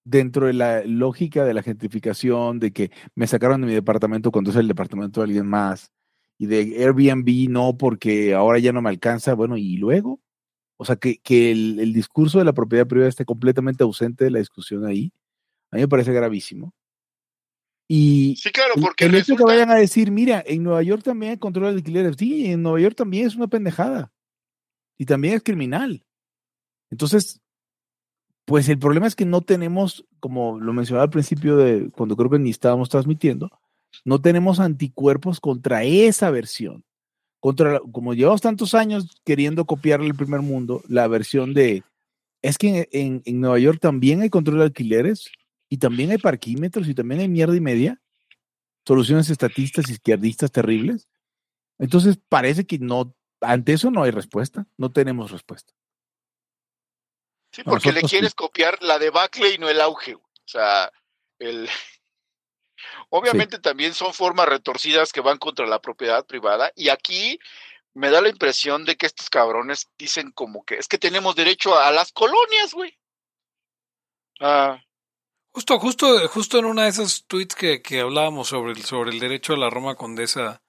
dentro de la lógica de la gentrificación, de que me sacaron de mi departamento cuando es el departamento de alguien más, y de Airbnb no porque ahora ya no me alcanza, bueno, y luego, o sea, que, que el, el, discurso de la propiedad privada esté completamente ausente de la discusión ahí, a mí me parece gravísimo. Y sí, claro, porque el, el hecho que vayan a decir, mira, en Nueva York también hay control de alquileres, sí, en Nueva York también es una pendejada. Y también es criminal. Entonces, pues el problema es que no tenemos, como lo mencionaba al principio de cuando creo que ni estábamos transmitiendo, no tenemos anticuerpos contra esa versión. Contra, como llevamos tantos años queriendo copiarle el primer mundo, la versión de, es que en, en Nueva York también hay control de alquileres y también hay parquímetros y también hay mierda y media, soluciones estatistas izquierdistas terribles. Entonces parece que no, ante eso no hay respuesta, no tenemos respuesta. Sí, porque Nosotros, le quieres sí. copiar la debacle y no el auge. O sea, el, [LAUGHS] Obviamente sí. también son formas retorcidas que van contra la propiedad privada y aquí me da la impresión de que estos cabrones dicen como que es que tenemos derecho a, las colonias, güey. Ah. Justo, justo, justo en una de esas tweets que, que hablábamos sobre el, sobre el derecho a la Roma Condesa,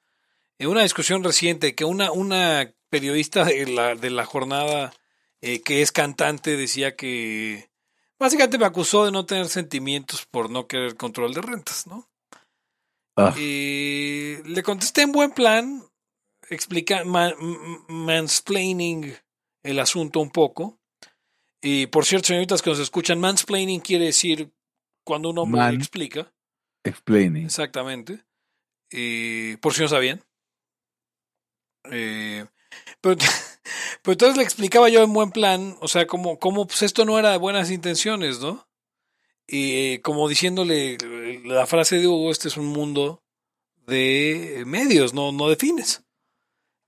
en una discusión reciente que una, una periodista de la, de la jornada eh, que es cantante decía que básicamente me acusó de no tener sentimientos por no querer control de rentas, ¿no? Ah. Y le contesté en buen plan, explica, man, mansplaining el asunto un poco. Y por cierto, señoritas que nos escuchan, mansplaining quiere decir cuando un hombre Man explica. Explaining. Exactamente. Y por si no sabían. Eh, pero, [LAUGHS] pero, entonces le explicaba yo en buen plan, o sea, como, como pues esto no era de buenas intenciones, ¿no? Y como diciéndole la frase de Hugo, este es un mundo de medios, no, no de fines.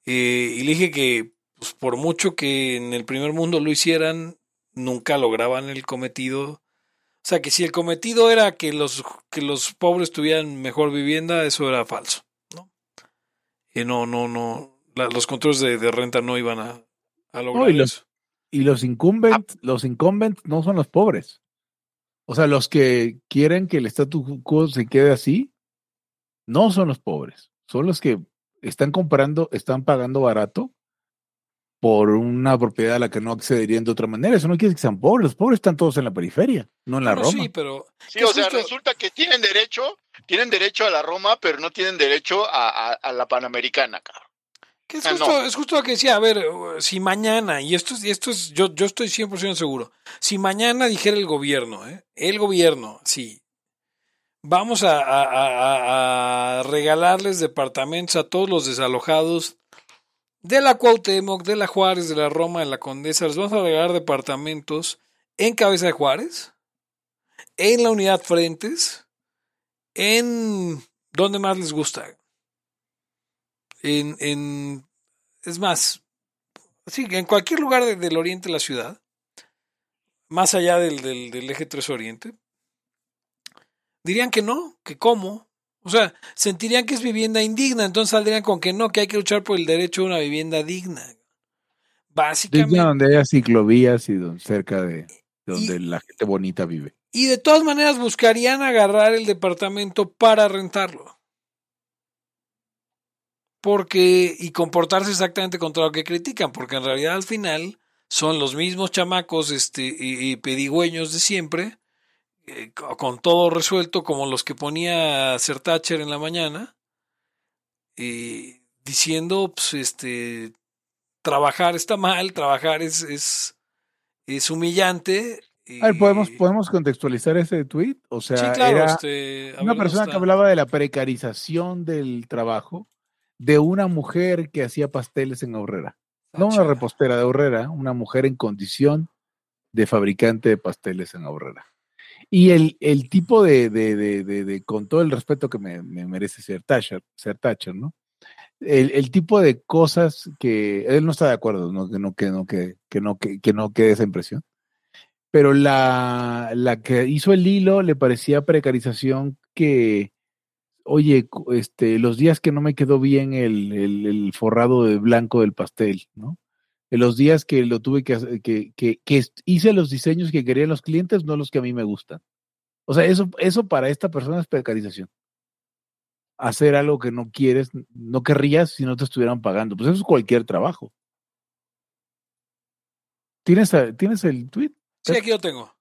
Eh, y le dije que, pues, por mucho que en el primer mundo lo hicieran, nunca lograban el cometido. O sea, que si el cometido era que los, que los pobres tuvieran mejor vivienda, eso era falso, ¿no? Y no, no, no, los controles de, renta no iban a, a lograr y los, eso. Y los incumbents, los incumbents no son los pobres. O sea, los que quieren que el status quo se quede así, no son los pobres. Son los que están comprando, están pagando barato por una propiedad a la que no accederían de otra manera. Eso no quiere decir que sean pobres. Los pobres están todos en la periferia, no en la Roma. Sí, pero. Sí, o sea, resulta que tienen derecho, tienen derecho a la Roma, pero no tienen derecho a, a la Panamericana, cabrón. Es, ah, justo, es justo lo que decía, a ver, si mañana, y esto, y esto es, yo, yo estoy 100% seguro, si mañana dijera el gobierno, ¿eh? el gobierno, sí, vamos a, a, a, regalarles departamentos a todos los desalojados de la Cuauhtémoc, de la Juárez, de la Roma, de la Condesa, les vamos a regalar departamentos en Cabeza de Juárez, en la Unidad Frentes, en donde más les gusta. En, en es más, sí, en cualquier lugar del oriente de la ciudad, más allá del, del, del eje 3 oriente, dirían que no, que cómo. O sea, sentirían que es vivienda indigna, entonces saldrían con que no, que hay que luchar por el derecho a una vivienda digna. Básicamente. donde haya ciclovías y cerca de donde la gente bonita vive. Y de todas maneras buscarían agarrar el departamento para rentarlo. Porque, y comportarse exactamente contra lo que critican, porque en realidad al final son los mismos chamacos este, y pedigüeños de siempre eh, con todo resuelto como los que ponía Sir Thatcher en la mañana, y diciendo, pues, este, trabajar está mal, trabajar es, es, es humillante. ¿podemos, ¿podemos contextualizar ese tweet? O sea, era este, una persona que hablaba de la precarización del trabajo de una mujer que hacía pasteles en Aurrera. No una repostera de Aurrera, una mujer en condición de fabricante de pasteles en Aurrera. Y el, el tipo de, de, de, de, con todo el respeto que me, me merece ser Thatcher, ser Thatcher, ¿no? El, el, tipo de cosas que él no está de acuerdo, no, que no, que no, que, que no, que, que no quede esa impresión. Pero la, la que hizo el hilo le parecía precarización que, oye, este, los días que no me quedó bien el, el, forrado de blanco del pastel, ¿no? en los días que lo tuve que hacer, que, que, hice los diseños que querían los clientes, no los que a mí me gustan. O sea, eso, eso para esta persona es precarización. Hacer algo que no quieres, no querrías si no te estuvieran pagando. Pues eso es cualquier trabajo. ¿Tienes, ¿tienes el tweet? Sí, aquí lo tengo.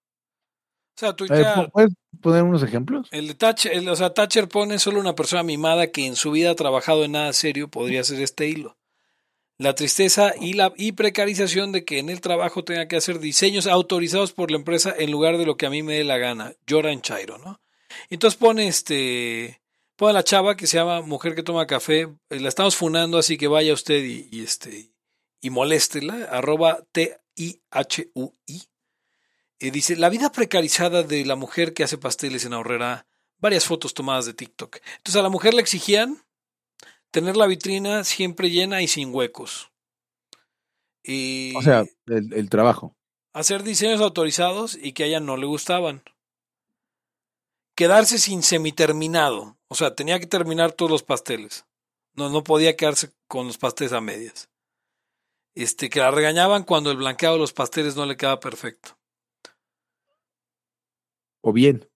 O sea, ¿Puedes poner unos ejemplos? El de Thatcher, o sea, Thatcher pone solo una persona mimada que en su vida ha trabajado en nada serio podría ser este hilo la tristeza y la y precarización de que en el trabajo tenga que hacer diseños autorizados por la empresa en lugar de lo que a mí me dé la gana. Llora en Chairo, ¿no? Entonces pone este pone a la chava que se llama Mujer que toma café, eh, la estamos funando, así que vaya usted y, este y moléstela, arroba T-I-H-U-I. Eh, dice, la vida precarizada de la mujer que hace pasteles en Ahorrera, varias fotos tomadas de TikTok. Entonces a la mujer le exigían tener la vitrina siempre llena y sin huecos. Y o sea, el, trabajo. Hacer diseños autorizados y que a ella no le gustaban. Quedarse sin semiterminado. O sea, tenía que terminar todos los pasteles. No, no podía quedarse con los pasteles a medias. Este, que la regañaban cuando el blanqueado de los pasteles no le quedaba perfecto. O bien.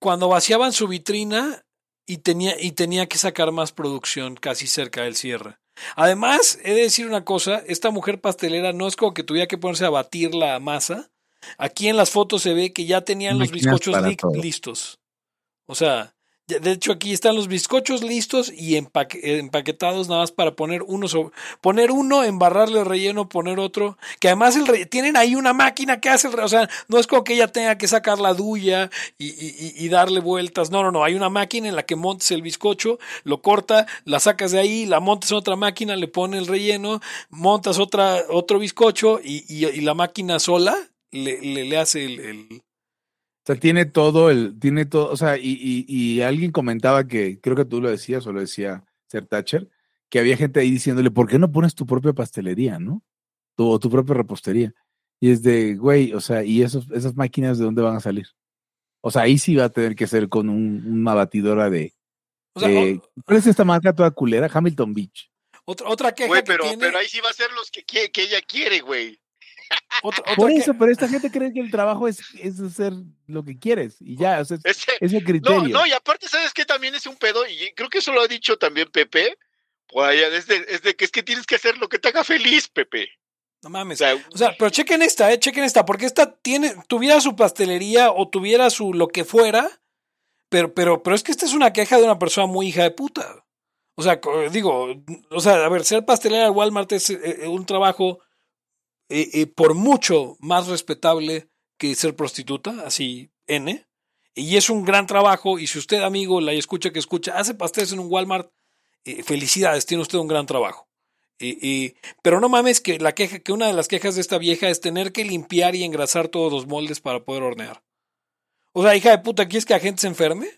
Cuando vaciaban su vitrina, y tenía, y tenía que sacar más producción casi cerca del cierre. Además, he de decir una cosa, esta mujer pastelera no es como que tuviera que ponerse a batir la masa. Aquí en las fotos se ve que ya tenían los bizcochos listos. O sea, de hecho, aquí están los bizcochos listos y empaquetados nada más para poner uno sobre, poner uno, embarrarle relleno, poner otro. Que además el tienen ahí una máquina que hace el O sea, no es como que ella tenga que sacar la duya y, y, darle vueltas. No, no, no. Hay una máquina en la que montes el bizcocho, lo corta, la sacas de ahí, la montas en otra máquina, le pones el relleno, montas otra, otro bizcocho y, y la máquina sola le, hace el o sea, tiene todo el, tiene todo, o sea, y, y, y, alguien comentaba que, creo que tú lo decías o lo decía Ser Thatcher, que había gente ahí diciéndole, ¿por qué no pones tu propia pastelería, no? Tu, o tu propia repostería. Y es de, güey, o sea, ¿y esos, esas máquinas de dónde van a salir? O sea, ahí sí va a tener que ser con un, una batidora de... O sea, de- o- ¿Cuál es esta marca toda culera? Hamilton Beach. otra, otra queja Güey, que pero, tiene, pero ahí sí va a ser los que, quiere- que ella quiere, güey. Otra, [LAUGHS] otra Por que- eso, pero esta gente cree que el trabajo es, es hacer lo que quieres. Y ya, o sea, es, Ese- es el no, criterio. no, y aparte, ¿sabes qué? También es un pedo, y creo que eso lo ha dicho también Pepe, allá, es de, es de que es que tienes que hacer lo que te haga feliz, Pepe. no O mames. sea, O sea, pero chequen esta, eh, chequen esta, porque esta tiene, tuviera su pastelería o tuviera su lo que fuera, pero, pero, pero es que esta es una queja de una persona muy hija de puta. O sea, digo, o sea, a ver, ser pastelera de Walmart es eh, eh, un trabajo eh, eh, por mucho más respetable que ser prostituta, así N. Y es un gran trabajo, y si usted, amigo, la escucha que escucha, hace pasteles en un Walmart, eh, felicidades, tiene usted un gran trabajo. Y- y- pero no mames que la queja, que una de las quejas de esta vieja es tener que limpiar y engrasar todos los moldes para poder hornear. O sea, hija de puta, ¿quieres que la gente se enferme?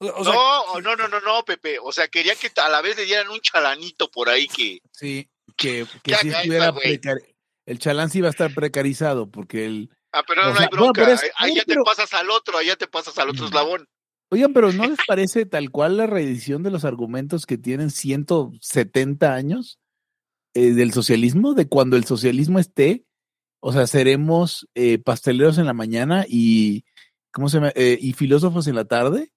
O, o sea, no, no, no, no, no, Pepe. O sea, quería que a la vez le dieran un chalanito por ahí que. Sí, que, que estuviera precar- El chalán sí va a estar precarizado porque el... Ah, pero no, sea, hay bronca. es- ahí- ahí ya pero- te pasas al otro, allá te pasas al otro Mm. eslabón. Oigan, pero ¿no les [LAUGHS] parece tal cual la reedición de los argumentos que tienen 170 años eh, del socialismo? De cuando el socialismo esté, o sea, seremos eh, pasteleros en la mañana y, ¿cómo se llama? Eh, y filósofos en la tarde.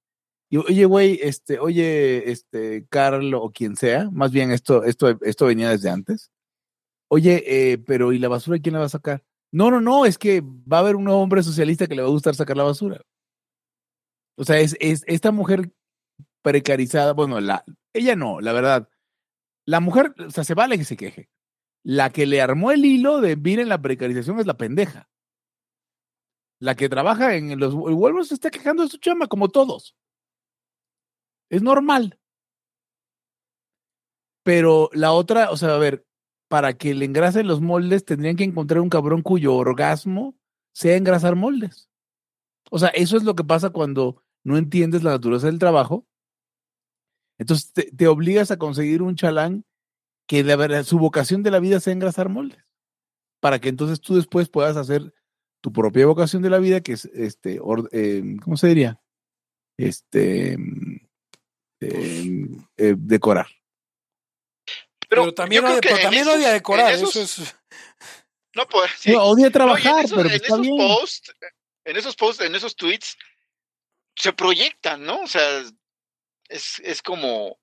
Y, oye, güey, este, oye, este, Carl o quien sea, más bien esto, esto, esto venía desde antes. Oye, eh, pero ¿y la basura quién la va a sacar? No, no, no, es que va a haber un hombre socialista que le va a gustar sacar la basura. O sea, es, es esta mujer precarizada, bueno, la, ella no, la verdad. La mujer, o sea, se vale que se queje. La que le armó el hilo de miren la precarización es la pendeja. La que trabaja en los Walmart está quejando de su chamba, como todos. Es normal. Pero la otra, o sea, a ver, para que le engrasen los moldes tendrían que encontrar un cabrón cuyo orgasmo sea engrasar moldes. O sea, eso es lo que pasa cuando no entiendes la naturaleza del trabajo. Entonces te, te obligas a conseguir un chalán que verdad su vocación de la vida sea engrasar moldes. Para que entonces tú después puedas hacer tu propia vocación de la vida, que es este, or- eh, ¿cómo se diría? Este mm, eh, eh, decorar. Pero, pero también, odia, que pero en también esos- odia decorar, esos- eso es... No, pues, sí. No, odia No, trabajar, en esos, pero en está esos bien. posts, en esos posts, en esos tweets, se proyectan, ¿no? O sea, es, es como.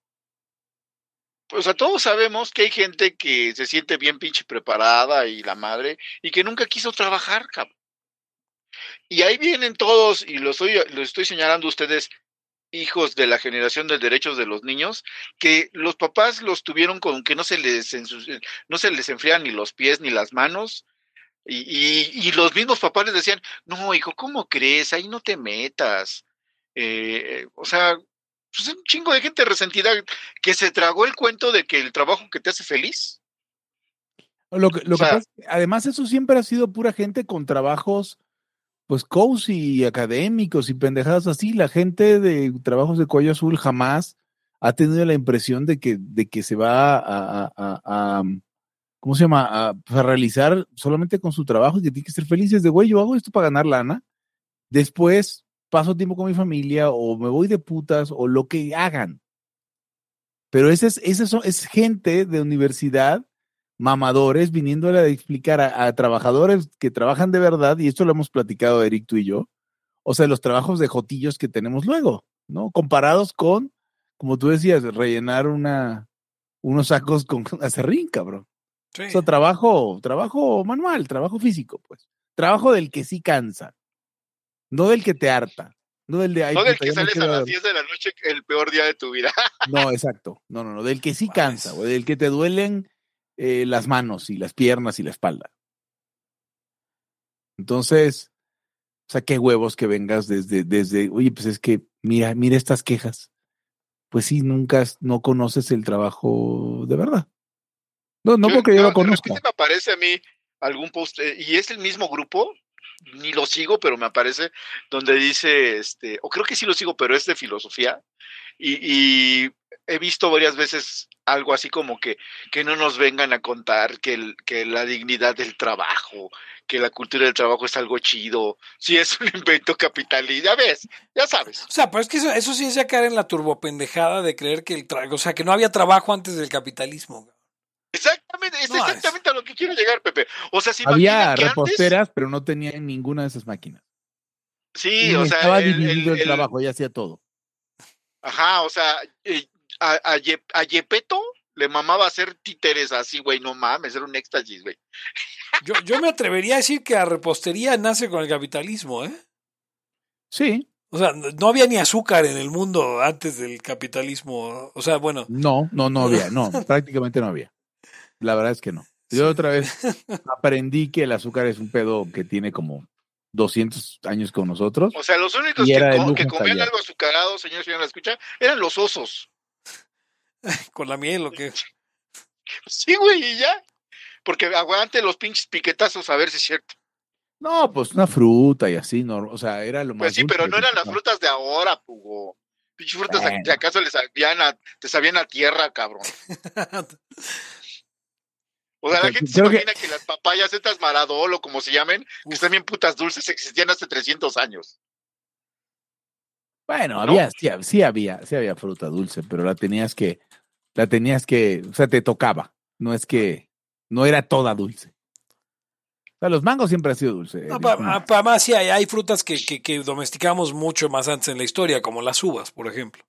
Pues, o sea, todos sabemos que hay gente que se siente bien pinche preparada y la madre, y que nunca quiso trabajar, cabrón. Y ahí vienen todos, y lo estoy, lo estoy señalando a ustedes, hijos de la generación de derechos de los niños, que los papás los tuvieron con que no se les no se les enfrían ni los pies ni las manos, y, y, y los mismos papás les decían, no, hijo, ¿cómo crees? Ahí no te metas. Eh, o sea, pues un chingo de gente resentida que se tragó el cuento de que el trabajo que te hace feliz. Lo que, lo O que sea- pasa es que, además, eso siempre ha sido pura gente con trabajos, pues, cozy y académicos y pendejadas así. La gente de trabajos de cuello azul jamás ha tenido la impresión de que, de que se va a, ¿cómo se llama? A, pues, a realizar solamente con su trabajo y que tiene que ser felices de, güey, yo hago esto para ganar lana. Después paso tiempo con mi familia o me voy de putas o lo que hagan. Pero ese es, es gente de universidad mamadores viniéndole a explicar a, a trabajadores que trabajan de verdad, y esto lo hemos platicado Eric tú y yo, o sea, los trabajos de jotillos que tenemos luego, ¿no? Comparados con, como tú decías, rellenar una, unos sacos con [LAUGHS] acerrín, cabrón. Sí. O sea, trabajo, trabajo manual, trabajo físico, pues. Trabajo del que sí cansa, no del que te harta, no del de no del que sales a las dormir". 10 de la noche el peor día de tu vida. No, exacto. No, no, no. Del que sí [LAUGHS] cansa, güey. Del que te duelen eh, las manos y las piernas y la espalda. Entonces, o sea, qué huevos que vengas desde, desde, oye, pues es que, mira, mira estas quejas. Pues sí, nunca, no conoces el trabajo de verdad. No, no porque yo lo de conozca. repente me aparece a mí algún post, eh, y es el mismo grupo, ni lo sigo, pero me aparece donde dice, este, o creo que sí lo sigo, pero es de filosofía, y, y he visto varias veces algo así como que, que no nos vengan a contar que, el, que la dignidad del trabajo, que la cultura del trabajo es algo chido, si es un [LAUGHS] invento capitalista, ya ves, ya sabes. O sea, pero es que eso, eso sí es ya caer en la turbopendejada de creer que el trabajo, o sea, que no había trabajo antes del capitalismo. Exactamente, es No, exactamente a lo que quiero llegar, Pepe. O sea, si Había antes- reposteras, pero no tenían ninguna de esas máquinas. Sí, Y o sea, estaba el- dividido el, el- el- trabajo, ella hacía todo. Ajá, o sea, a, a, Ye- a Yepeto le mamaba hacer títeres así, güey, no mames, era un éxtasis, güey. Yo, yo me atrevería a decir que la repostería nace con el capitalismo, ¿eh? Sí, O sea, no había ni azúcar en el mundo antes del capitalismo. O sea, bueno, no, no, no había, no, [LAUGHS] prácticamente no había. La verdad es que no. Yo otra vez [LAUGHS] aprendí que el azúcar es un pedo que tiene como 200 años con nosotros. O sea, los únicos que, comían algo azucarado, señor, señor, la escucha, eran los osos. [LAUGHS] con la miel o qué. Sí, güey, y ya. Porque aguante los pinches piquetazos a ver si es cierto. No, pues una fruta y así, no, o sea, era lo más. Pues sí, dulce pero no eran las frutas de ahora, Pugo. Pinches frutas, Bueno. acaso les sabían a, te sabían a tierra, cabrón. [LAUGHS] O sea, la gente se que- imagina que... las papayas, estas maradol o como se llamen, que están bien putas dulces, existían hace 300 años. Bueno, ¿no? había, sí, sí había, sí había fruta dulce, pero la tenías que, la tenías que, o sea, te tocaba. No es que, no era toda dulce. O sea, los mangos siempre han sido dulce. No, Eric, pa- no. ah, pa- Además, sí, hay, hay frutas que, que, que domesticamos mucho más antes en la historia, como las uvas, por ejemplo.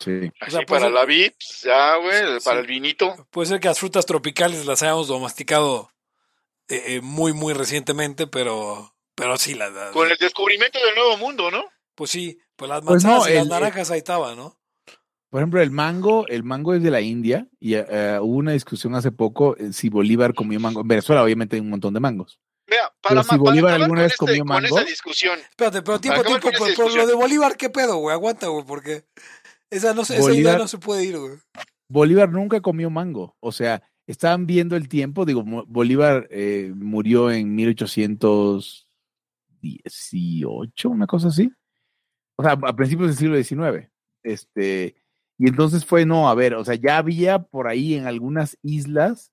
Sí. Así sea, pues, para eh, la vid, pues, ya, güey, sí. para el vinito. Puede ser que las frutas tropicales las hayamos domesticado eh, eh, muy, muy recientemente, pero, pero sí, las, las- Con el descubrimiento del nuevo mundo, ¿no? pues sí, pues las Pues no, manzanas y las el- naranjas ahí estaban, ¿no? Por ejemplo, el mango, el mango es de la India y eh, hubo una discusión hace poco eh, si Bolívar comió mango. En Venezuela, obviamente, hay un montón de mangos. Mira, Pero para, si ma- para Bolívar alguna vez comió con mango. esa discusión, Espérate, pero tiempo, tiempo, esa pero, pero lo de Bolívar, ¿qué pedo, güey? Aguanta, güey, porque esa, no, se- esa Bolívar- idea no se puede ir, güey. Bolívar nunca comió mango. O sea, estaban viendo el tiempo. Digo, Bolívar eh, murió en 1818, una cosa así. O sea, a principios del siglo XIX. Este, y entonces fue, no, a ver, o sea, ya había por ahí en algunas islas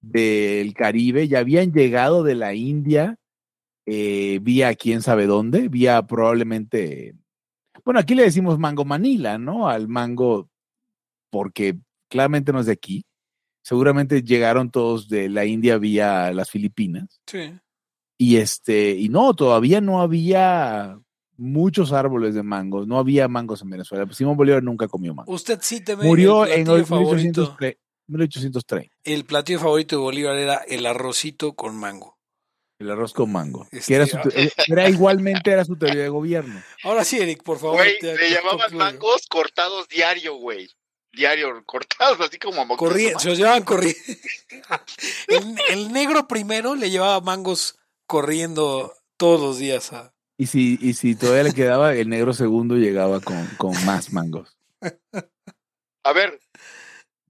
del Caribe, ya habían llegado de la India, eh, vía quién sabe dónde, vía probablemente, bueno, aquí le decimos mango manila, ¿no? Al mango, porque claramente no es de aquí. Seguramente llegaron todos de la India vía las Filipinas. Sí. Y este, y no, todavía no había muchos árboles de mangos, no había mangos en Venezuela. Simón Bolívar nunca comió mango. Usted sí te ve Murió en platillo el favorito. 1830. 1830. El platillo favorito de Bolívar era el arrocito con mango. El arroz con mango. Este, Que era, su te- era igualmente era su teoría de gobierno. Ahora sí, Eric, por favor. güey, te- le llamaban mangos cortados diario, güey. Diario, cortados, así como. Corriendo, se los llevaban corriendo. [LAUGHS] el, el negro primero le llevaba mangos corriendo todos los días. A... Y si, y si todavía le quedaba, el negro segundo llegaba con, con más mangos. A ver,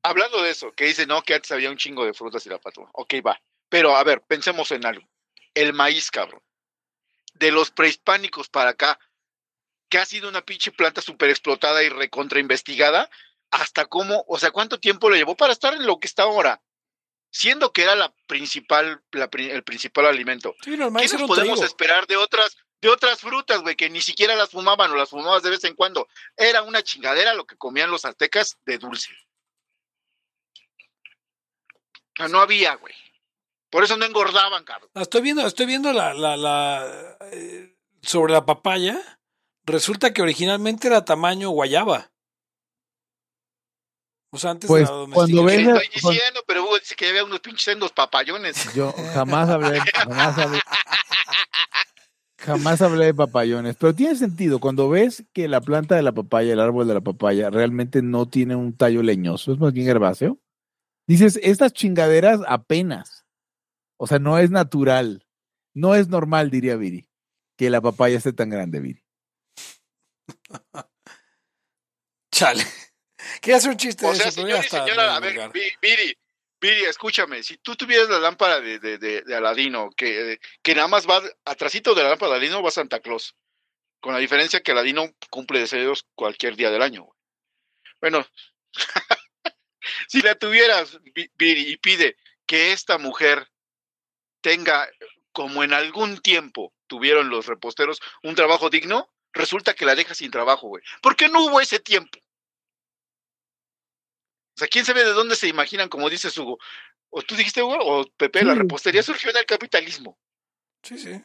hablando de eso, que dice, no, que antes había un chingo de frutas y la patrona. Ok, va. Pero, a ver, pensemos en algo. El maíz, cabrón. De los prehispánicos para acá, que ha sido una pinche planta súper explotada y recontra investigada, hasta cómo, o sea, cuánto tiempo le llevó para estar en lo que está ahora, siendo que era la principal, la el principal alimento. Sí, no, el ¿Qué nos podemos trigo. esperar de otras, de otras frutas, güey, que ni siquiera las fumaban o las fumabas de vez en cuando? Era una chingadera lo que comían los aztecas de dulce. No había, güey. Por eso no engordaban, cabrón. Ah, Estoy viendo, estoy viendo la, la, la eh, sobre la papaya. Resulta que originalmente era tamaño guayaba. O sea, antes Pues, de la cuando ¿Qué ves- estoy diciendo? Pero Hugo dice que había unos pinches sendos papayones. Yo jamás hablé, jamás hablé, [LAUGHS] jamás hablé de papayones, pero tiene sentido. Cuando ves que la planta de la papaya, el árbol de la papaya, realmente no tiene un tallo leñoso, es más bien herbáceo, dices, estas chingaderas apenas. O sea, no es natural. No es normal, diría Viri, que la papaya esté tan grande, Viri. [LAUGHS] Chale. [LAUGHS] Quería hacer un chiste O de sea, eso, ya señor y señora, a ver, Viri, Viri, escúchame, si tú tuvieras la lámpara de, de, de, Aladino, que, que nada más va atrasito de la lámpara de Aladino va Santa Claus, con la diferencia que Aladino cumple deseos cualquier día del año. Bueno, [LAUGHS] si la tuvieras, Viri, y pide que esta mujer tenga, como en algún tiempo tuvieron los reposteros, un trabajo digno, resulta que la deja sin trabajo, güey. ¿Por qué no hubo ese tiempo? O sea, ¿quién sabe de dónde se imaginan, como dice Hugo? O tú dijiste, Hugo, o Pepe, la repostería surgió en el capitalismo. Sí, sí.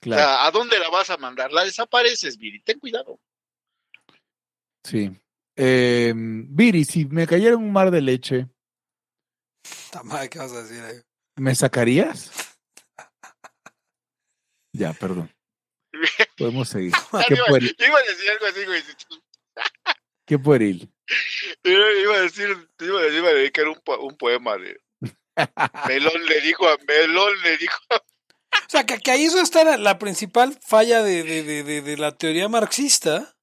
Claro. O sea, ¿a dónde la vas a mandar? La desapareces, Viri, ten cuidado. Sí. Eh, Viri, si me cayera un mar de leche. ¿qué vas a decir ahí? ¿Me sacarías? ya, perdón. [LAUGHS] Podemos seguir. ¿Qué iba, iba, a decir algo así, güey. ¿Qué pueril? Iba a decir, iba a, iba a dedicar un, un poema de [LAUGHS] Melón le dijo a Melón le dijo O sea, que, que ahí eso está la, la principal falla de, de, de, de, la teoría marxista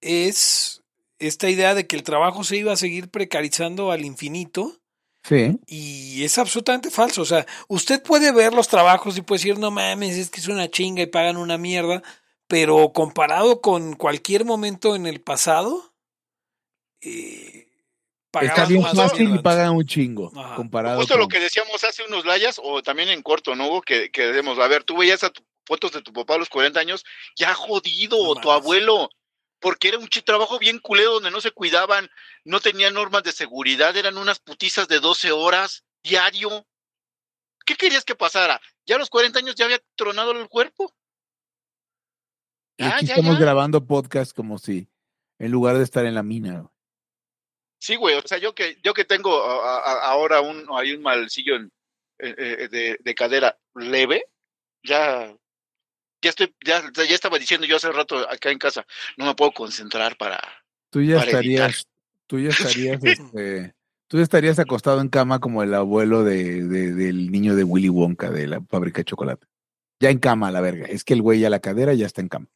es esta idea de que el trabajo se iba a seguir precarizando al infinito. Sí. Y es absolutamente falso. O sea, usted puede ver los trabajos y puede decir, no mames, es que es una chinga y pagan una mierda. Pero comparado con cualquier momento en el pasado, eh, Está bien fácil y pagan un chingo. Comparado Justo lo que decíamos hace unos layas, o también en corto, ¿no? Que, que decimos, a ver, tú veías a fotos de tu papá a los 40 años, ya jodido, o tu abuelo, porque era un trabajo bien culero donde no se cuidaban, no tenían normas de seguridad, eran unas putizas de 12 horas diario. ¿Qué querías que pasara? ¿Ya a los 40 años ya había tronado el cuerpo? Y aquí estamos grabando podcast como si, en lugar de estar en la mina. Sí, güey, o sea, yo que, yo que tengo ahora un, hay un malcillo en, eh, de, de, cadera leve, ya, ya estoy, ya, ya estaba diciendo yo hace rato acá en casa, no me puedo concentrar para. Tú ya estarías, tú ya [LAUGHS] estarías, este, tú estarías acostado en cama como el abuelo de, de, del niño de Willy Wonka de la fábrica de chocolate. Ya en cama, la verga. Es que el güey ya la cadera ya está en cama.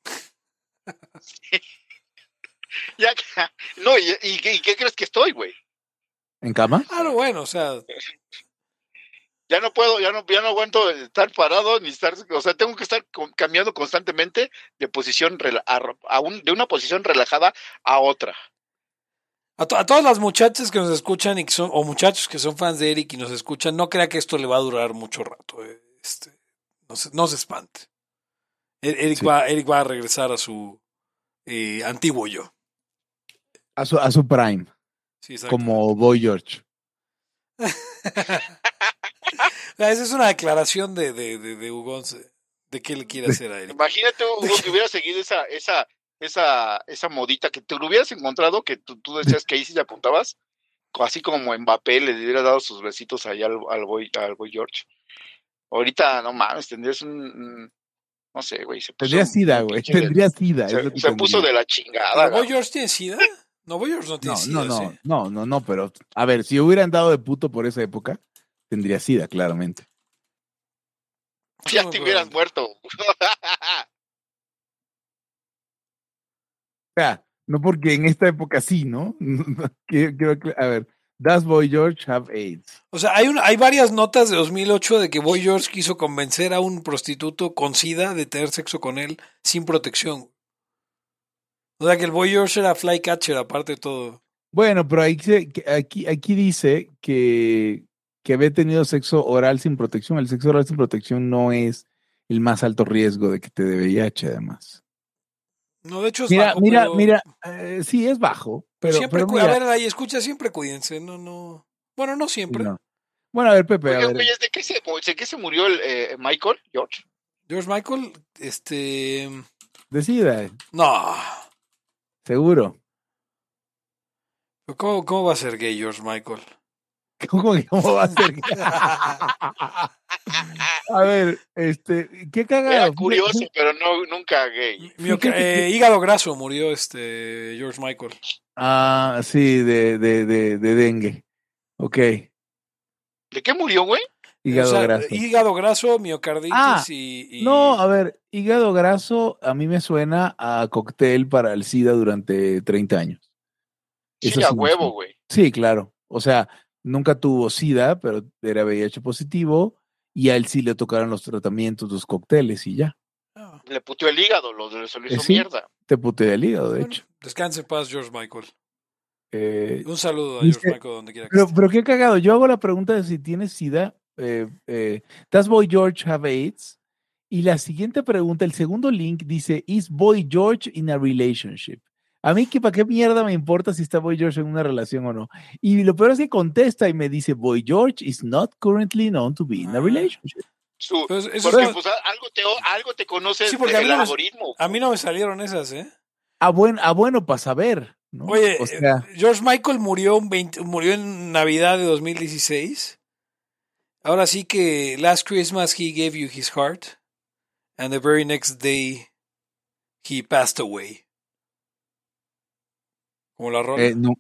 [LAUGHS] ya, no, ¿y, y, qué crees que estoy, güey? ¿En cama? Ah, bueno, o sea. [LAUGHS] Ya no puedo, ya no, ya no aguanto estar parado ni estar, o sea, tengo que estar cambiando constantemente de posición, a, un, de una posición relajada a otra. A, a, todas las muchachas que nos escuchan y que son, o muchachos que son fans de Eric y nos escuchan, no crea que esto le va a durar mucho rato. Eh, este, no, se, no se espante. E, Eric, sí. va, Eric va a regresar a su eh, antiguo yo. A su, a su prime. Sí, como Boy George. [LAUGHS] Esa es una declaración de, de, de, de Ugonce, de qué le quiere hacer a él. Imagínate, Hugo, que hubiera seguido esa, esa, esa, esa modita, que te lo hubieras encontrado, que tú, tú decías que ahí sí te apuntabas, así como Mbappé le hubiera dado sus besitos allá al, al, boy, al boy George. Ahorita, no mames, tendrías un, no sé, güey. Se puso tendría sida, güey. Tendría sida. Se, se puso de la chingada. ¿Boy George tiene sida? No, Boy George no tiene no, sida. No, no, sí. no, no, no, pero a ver, si hubieran dado de puto por esa época, tendría sida, claramente. Ya te hubieras muerto. [LAUGHS] o sea, no porque en esta época sí, ¿no? [LAUGHS] a ver, ¿Does Boy George have AIDS? O sea, hay, un, hay varias notas de 2008 de que Boy George quiso convencer a un prostituto con SIDA de tener sexo con él sin protección. O sea, que el Boy George era flycatcher, aparte de todo. Bueno, pero aquí, aquí, aquí dice que, que había tenido sexo oral sin protección. El sexo oral sin protección no es el más alto riesgo de que te dé VIH, además. No, de hecho es mira, bajo, mira, pero... mira, eh, sí es bajo, pero, siempre, pero mira, a ver, ahí escucha, siempre cuídense, no, no. Bueno, no siempre. no. Bueno, a ver, Pepe, a ver. ¿de qué se, de qué se murió el eh, Michael, George? George Michael, este. Decida, No. seguro. ¿Cómo, ¿Cómo va a ser gay George Michael? [LAUGHS] ¿Cómo, cómo va a ser? [LAUGHS] a ver, este, qué cagado. Era curioso, pero no, nunca gay. [LAUGHS] Eh, hígado graso murió este George Michael. Ah, sí, de, de, de, de dengue. Ok, ¿De qué murió, güey? hígado O sea, graso. Hígado graso, miocarditis Ah, y, y- No, a ver, hígado graso a mí me suena a cóctel para el SIDA durante 30 años. Sí, Eso a sí huevo, güey. Sí, claro. O sea, nunca tuvo SIDA, pero era VIH positivo y a él sí le tocaron los tratamientos, los cócteles y ya. Ah, Le puteó el hígado, lo, se lo hizo Eh, sí. mierda. Te puteé el hígado, de bueno, hecho. Descanse en paz, George Michael. Eh, Un saludo a dice- George Michael donde quiera que pero, esté. pero qué cagado. Yo hago la pregunta de si tienes SIDA. Eh, eh, ¿Does Boy George have AIDS? Y la siguiente pregunta, el segundo link dice, ¿Is Boy George in a relationship? A mí, ¿qué, ¿para qué mierda me importa si está Boy George en una relación o no? Y lo peor es que contesta y me dice, Boy George is not currently known to be in a Ah. relationship. Su- Pues eso porque, es- pues, algo, te, algo te conoces Sí, porque a mí del no me- algoritmo. a mí no me salieron esas, ¿eh? A, buen, a bueno para saber, ¿no? Oye, o sea, George Michael murió, un 20 murió en Navidad de 2016. Ahora sí que Last Christmas he gave you his heart. And the very next day he passed away. Como la rola. eh, no,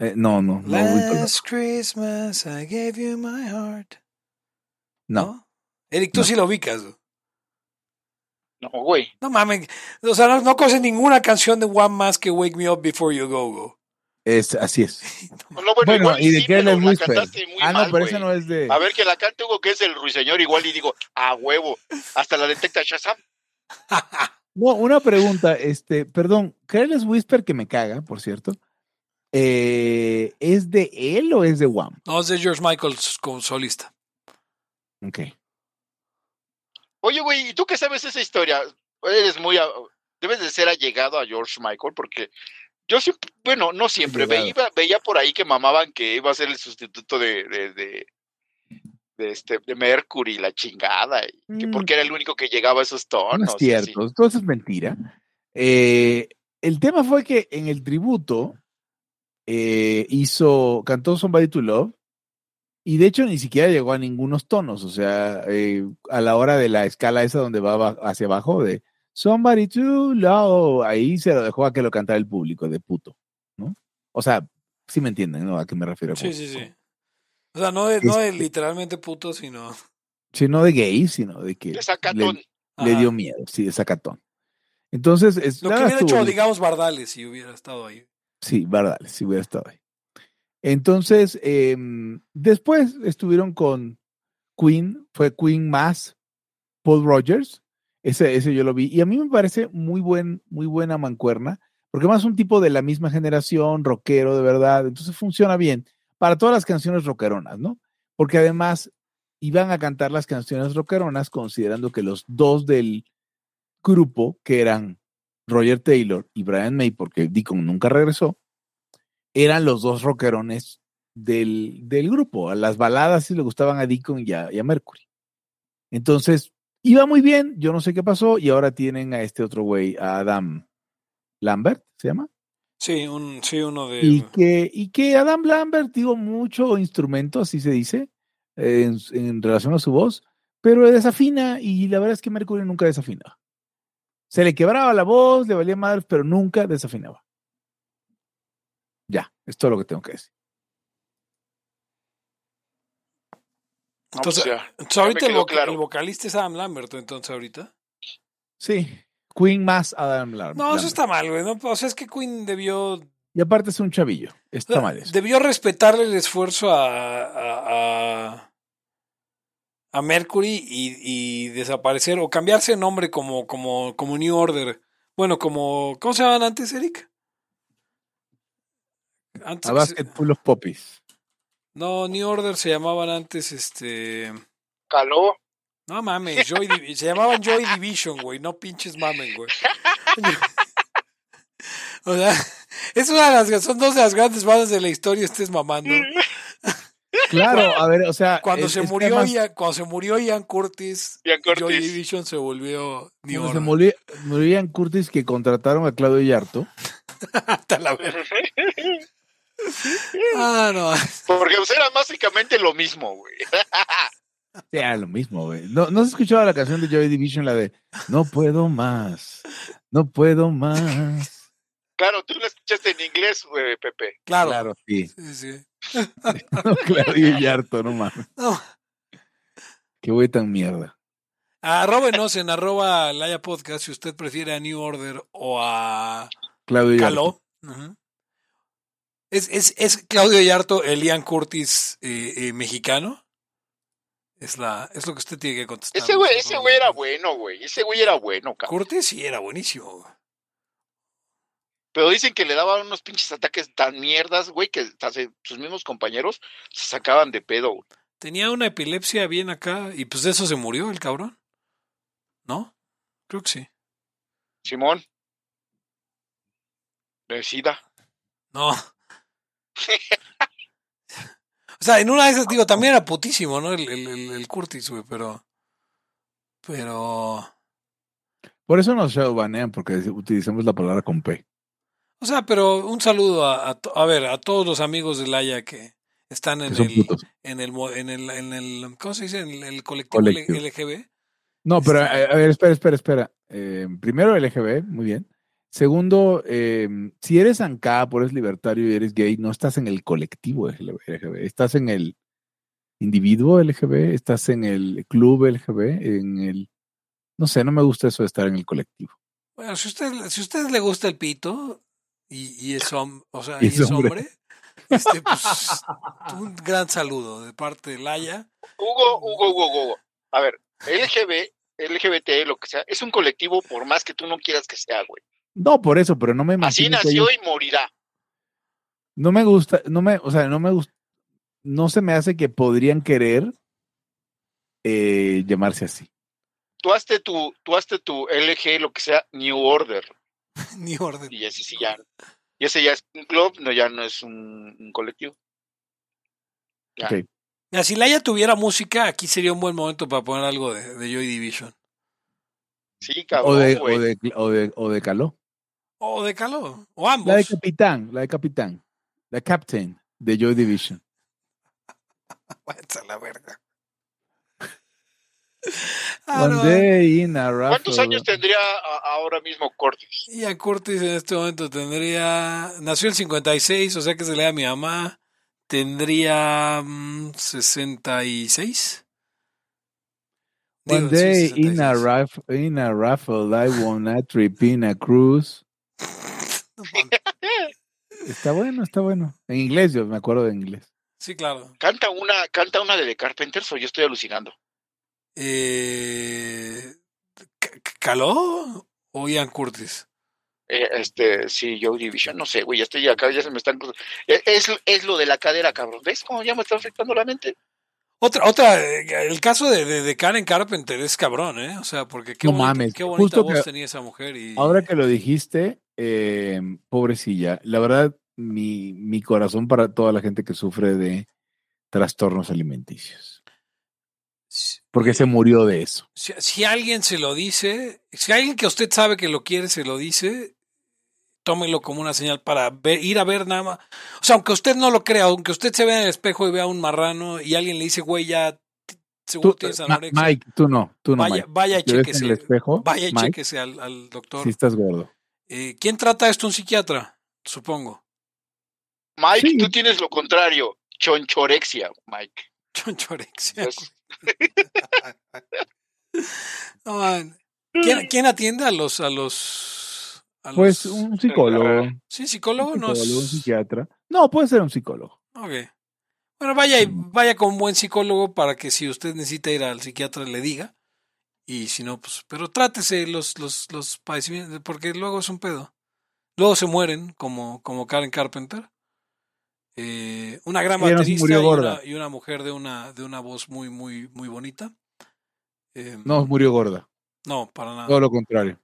eh, no, no, no, Last Christmas I gave you my heart. no. Eric, tú No. sí lo ubicas. ¿no? No, güey. No mames. O sea, no, no conoces ninguna canción de One más que Wake Me Up Before You Go Go. Es, así es. [LAUGHS] No, bueno, Bueno, igual y de sí, qué pero es la Whisper. cantaste muy Ah, no, mal, pero güey. ese no es de. A ver, que la cante Hugo, que es el ruiseñor, igual y digo, a huevo. Hasta la detecta Shazam. [LAUGHS] No, una pregunta, este, perdón, Careless Whisper que me caga, por cierto. eh, ¿Es de él o es de Wham? No, es de George Michael como solista. Ok. Oye, güey, ¿y tú qué sabes esa historia? Eres muy. a- Debes de ser allegado a George Michael, porque yo siempre. Bueno, no siempre. Veía por ahí que mamaban que iba a ser el sustituto de. de, de, de este, de Mercury, la chingada. Y que Mm. porque era el único que llegaba a esos tonos. No es y así. cierto, todo eso es mentira. Eh, el tema fue que en el tributo eh, hizo, cantó Somebody to Love y de hecho ni siquiera llegó a ningunos tonos, o sea, eh, a la hora de la escala esa donde va hacia abajo de Somebody to Love, ahí se lo dejó a que lo cantara el público de puto, ¿no? O sea, sí me entienden, ¿no? ¿A qué me refiero? Sí, sí, sí. O sea, no de, no de literalmente puto, sino. Sí, no de gay, sino de que De le, sacatón. le dio miedo, sí, de sacatón. Entonces, es, Lo que hubiera hecho, digamos, Bardales si hubiera estado ahí. Sí, verdad, si hubiera estado ahí. Entonces, em, después estuvieron con Queen, fue Queen más Paul Rogers, ese, ese yo lo vi, y a mí me parece muy, buen, muy buena mancuerna, porque más un tipo de la misma generación, rockero de verdad, entonces funciona bien para todas las canciones rockeronas, ¿no? Porque además iban a cantar las canciones rockeronas considerando que los dos del grupo, que eran Roger Taylor y Brian May, porque Deacon nunca regresó, eran los dos rockerones del, del grupo. A las baladas sí le gustaban a Deacon y a, y a Mercury. Entonces, iba muy bien, yo no sé qué pasó, y ahora tienen a este otro güey, a Adam Lambert, ¿se llama? Sí, un, sí uno de. Y que, y que Adam Lambert digo mucho instrumento, así se dice, en, en relación a su voz, pero desafina, y la verdad es que Mercury nunca desafina. Se le quebraba la voz, le valía madres, pero nunca desafinaba. Ya, es todo lo que tengo que decir. No, pues Entonces, ya. entonces ahorita claro. el vocalista es Adam Lambert, entonces ahorita. Sí, Queen más Adam Lambert. No, eso está mal, güey. ¿no? O sea, es que Queen debió. Y aparte es un chavillo, está mal eso. Debió respetarle el esfuerzo a. a, a, a Mercury y, y desaparecer o cambiarse de nombre como, como, como New Order. Bueno, como. ¿Cómo se llamaban antes, Eric? Antes Basket of Poppies. No, New Order se llamaban antes este. Caló. No mames, Joy se llamaban Joy Division, güey, no pinches mamen, güey. o sea, es una de las son dos de las grandes bandas de la historia, estés mamando. Claro, a ver, o sea. Cuando es- se murió además, Ian, cuando se murió Ian Curtis, Ian Joy. Division se volvió New cuando se murió, murió Ian Curtis que contrataron a Claudio Yarto. [LAUGHS] Hasta la verga. [LAUGHS] Ah, no. Porque pues, era básicamente lo mismo, güey. [LAUGHS] Era lo mismo, güey. ¿No, ¿No has escuchado la canción de Joy Division, la de No puedo más, no puedo más? Claro, tú lo escuchaste en inglés, güey, Pepe. Claro. Claro, sí. Sí, sí. [LAUGHS] Claudio Yarto, no mames. [LAUGHS] No. Qué güey tan mierda. Arróbenos en arroba Laya Podcast si usted prefiere a New Order o a Claudio. ¿Es, es, ¿Es Claudio Yarto el Ian Curtis eh, eh, mexicano? Es, la, es lo que usted tiene que contestar. Ese güey, ese güey era bueno, güey. Ese güey era bueno, cabrón. Curtis sí era buenísimo. güey. Pero dicen que le daban unos pinches ataques tan mierdas, güey, que hasta se- sus mismos compañeros se sacaban de pedo, güey. Tenía una epilepsia bien acá y pues de eso se murió el cabrón. ¿No? Creo que sí. Simón. De SIDA. No. [LAUGHS] o sea, en una de esas, digo, también era putísimo, ¿no? El, el, el, Curtis, güey, pero. Pero. Por eso nos shadowbanean, porque utilizamos la palabra con P. O sea, pero un saludo a, a, ver, a todos los amigos de Laia que están en Que el, en el, en el, en el, ¿cómo se dice? En el, colectivo, Colectivo. LGB. No, pero Este- a, a ver, espera, espera, espera. Eh, primero LGB, muy bien. Segundo, eh, si eres ANCAP o eres libertario y eres gay, no estás en el colectivo LGB, estás en el individuo LGB, estás en el club LGB, en el... No sé, no me gusta eso de estar en el colectivo. Bueno, si usted, si a usted le gusta el pito y, y es, hom- o sea, Y y es es hombre. hombre, este, pues, un gran saludo de parte de Laia. Hugo, Hugo, Hugo, Hugo. A ver, LGB, LGBT, lo que sea, es un colectivo por más que tú no quieras que sea, güey. No, por eso, pero no me Así imagino que nació y morirá. no me gusta, no me, o sea, no me gusta, no se me hace que podrían querer eh, llamarse así. Tú hazte tu, tú hazte tu LG, lo que sea, New Order. [LAUGHS] Ni orden. Y ese sí ya. Y ese ya es un club, no, ya no es un, un colectivo. Ya. Ok. Mira, si Laia tuviera música, aquí sería un buen momento para poner algo de, de Joy Division. Sí, O cabrón, de, güey. o de, o de, o de Caló. O de Caló. O ambos. La de Capitán, la de Capitán. La Captain de Joy Division. [LAUGHS] Váyanse a la verga. [LAUGHS] Ah, One no, day in a ¿Cuántos raffle. años tendría ahora mismo Cortis? Y a Curtis en este momento tendría. Nació el 56, o sea que se le da a mi mamá. Tendría mm, 66. One Digo, day in 66. a, raff- in a raffle, I won a trip in a cruise. Está bueno, está bueno. En inglés, yo me acuerdo de inglés. Sí, claro. Canta una, canta una de The Carpenters o yo estoy alucinando. Eh, ¿Ca- ca- ¿Caló o Ian Curtis? Eh, este, sí, Joe Division, no sé, güey, ya estoy acá, ya se me están. Eh, Es, es lo de la cadera, cabrón. ¿Ves cómo ya me está afectando la mente? Otra, otra, el caso de, de, de Karen Carpenter es cabrón, ¿eh? O sea, porque qué No bonita, mames, qué bonita justo voz que- tenía esa mujer. Y, Ahora que lo dijiste, eh, pobrecilla, la verdad, mi, mi corazón para toda la gente que sufre de trastornos alimenticios. Porque se murió de eso. si- si alguien se lo dice, si alguien que usted sabe que lo quiere se lo dice, tómelo como una señal para ver, ir a ver nada más. O sea, aunque usted no lo crea, aunque usted se vea en el espejo y vea un marrano y alguien le dice, güey, ya seguro Tú, tienes anorexia, Mike, tú no, tú no, vaya, Mike. vaya y chéquese, el espejo, vaya y Mike, al doctor. si estás gordo. Eh, ¿Quién trata esto? Un psiquiatra, supongo. Mike, Sí. tú tienes lo contrario, chonchorexia, Mike. Chonchorexia. Es- [LAUGHS] No, man. ¿Quién, quién atiende a los, a los, a Pues los- un psicólogo, sí, psicólogo, un no es- psicólogo, un psiquiatra. No, puede ser un psicólogo. Ok. Bueno, vaya, y- vaya con un buen psicólogo para que si usted necesita ir al psiquiatra le diga. Y si no, pues, pero trátese los, los, los padecimientos, porque luego es un pedo. Luego se mueren, como, como Karen Carpenter. Eh, una gran se baterista y, una, y una mujer de una, de una voz muy, muy, muy bonita. Eh, No, murió gorda. no, para nada. Todo lo contrario.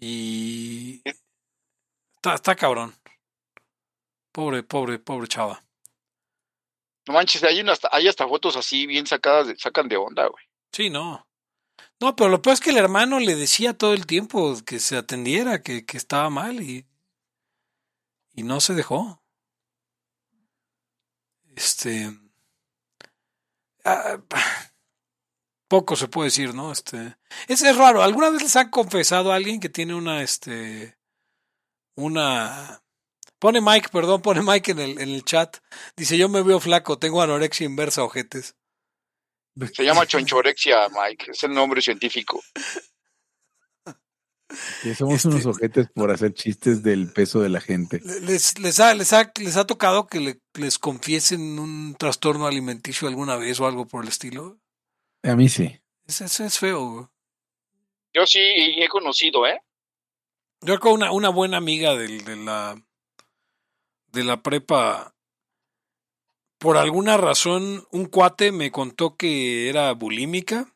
Y está, está cabrón. Pobre, pobre, pobre chava. No manches, hay, una, hasta- hay hasta fotos así bien sacadas, sacan de onda, güey. Sí, no. No, pero lo peor es que el hermano le decía todo el tiempo que se atendiera, que, que estaba mal y, y no se dejó. Este. ah, poco se puede decir, ¿no? Este. Es, es raro. ¿Alguna vez les han confesado a alguien que tiene una, este. Una. Pone Mike, perdón, pone Mike en el, en el chat. Dice, yo me veo flaco, tengo anorexia inversa, ojetes. Se llama chonchorexia, Mike, es el nombre científico. Que somos Este- unos ojetes por hacer chistes del peso de la gente. ¿Les, les, ha, les, ha, ¿Les ha tocado que le- les confiesen un trastorno alimenticio alguna vez o algo por el estilo? A mí sí. Es, es, es feo. güey. Yo sí he conocido, ¿eh? Yo con una, una buena amiga del, de la de la prepa, por alguna razón, un cuate me contó que era bulímica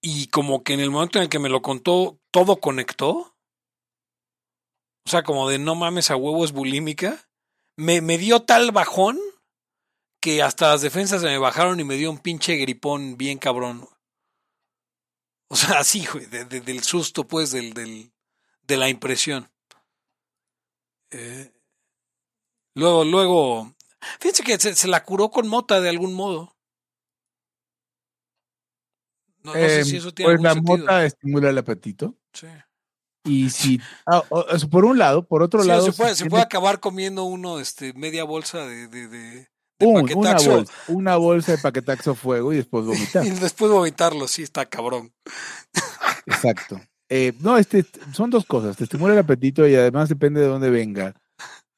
y como que en el momento en el que me lo contó, todo conectó. O sea, como de no mames a huevo es bulímica. Me, me dio tal bajón que hasta las defensas se me bajaron y me dio un pinche gripón bien cabrón. O sea, así, güey, del susto, pues, del, del, de la impresión. Eh, luego, luego, fíjense que se, la curó con mota de algún modo. No, sé si em, eso tiene pues la mota estimula el apetito. Sí. Y si, ah, por un lado, por otro lado. Se puede, se puede acabar comiendo uno, este, media bolsa de, de una, bolsa, una bolsa de paquetaxo fuego y después [LAUGHS] vomitar. y después vomitarlo, sí, está cabrón. Exacto. Eh, no, este, son dos cosas. Te estimula el apetito y además depende de dónde venga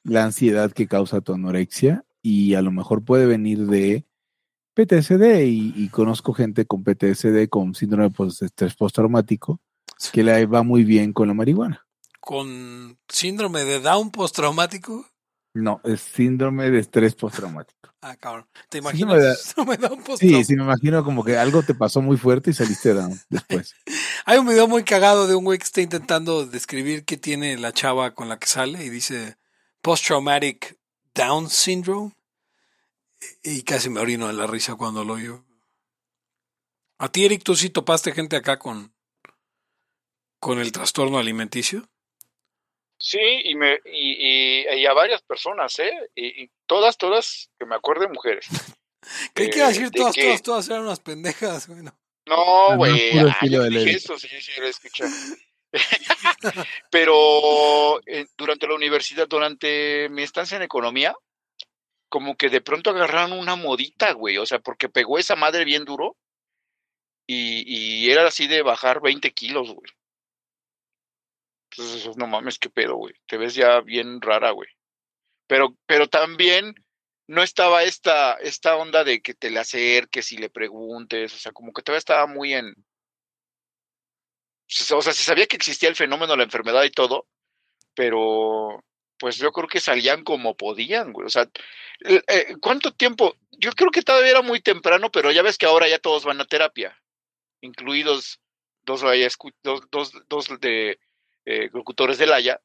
la ansiedad que causa tu anorexia y a lo mejor puede venir de PTSD y, conozco gente con PTSD, con síndrome de estrés postraumático, que le va muy bien con la marihuana. ¿Con síndrome de Down postraumático? No, es síndrome de estrés postraumático. Ah, cabrón. ¿Te imaginas? síndrome de Down Sí, sí, me imagino como que algo te pasó muy fuerte y saliste down después. [LAUGHS] Hay un video muy cagado de un güey que está intentando describir qué tiene la chava con la que sale y dice post-traumatic Down syndrome. Y casi me orino de la risa cuando lo oyo. A ti, Eric, tú sí topaste gente acá con, con el trastorno alimenticio. Sí, y, me, y, a varias personas, ¿eh? Y, todas, todas, que me acuerde, mujeres. [LAUGHS] ¿Qué quiere decir todas, todas, todas eran unas pendejas? Bueno. No, güey, eso, sí, sí, lo escuché. [LAUGHS] [LAUGHS] Pero eh, durante la universidad, durante mi estancia en economía, como que de pronto agarraron una modita, güey, o sea, porque pegó esa madre bien duro y, era así de bajar 20 kilos, güey. Entonces, no mames, qué pedo, güey. Te ves ya bien rara, güey. Pero, pero también no estaba esta, esta onda de que te le acerques y le preguntes, o sea, como que todavía estaba muy en... O sea, se sabía que existía el fenómeno, la enfermedad y todo, pero pues yo creo que salían como podían, güey. O sea, eh, ¿cuánto tiempo? Yo creo que todavía era muy temprano, pero ya ves que ahora ya todos van a terapia, incluidos dos, dos, dos, dos de eh, locutores del Haya,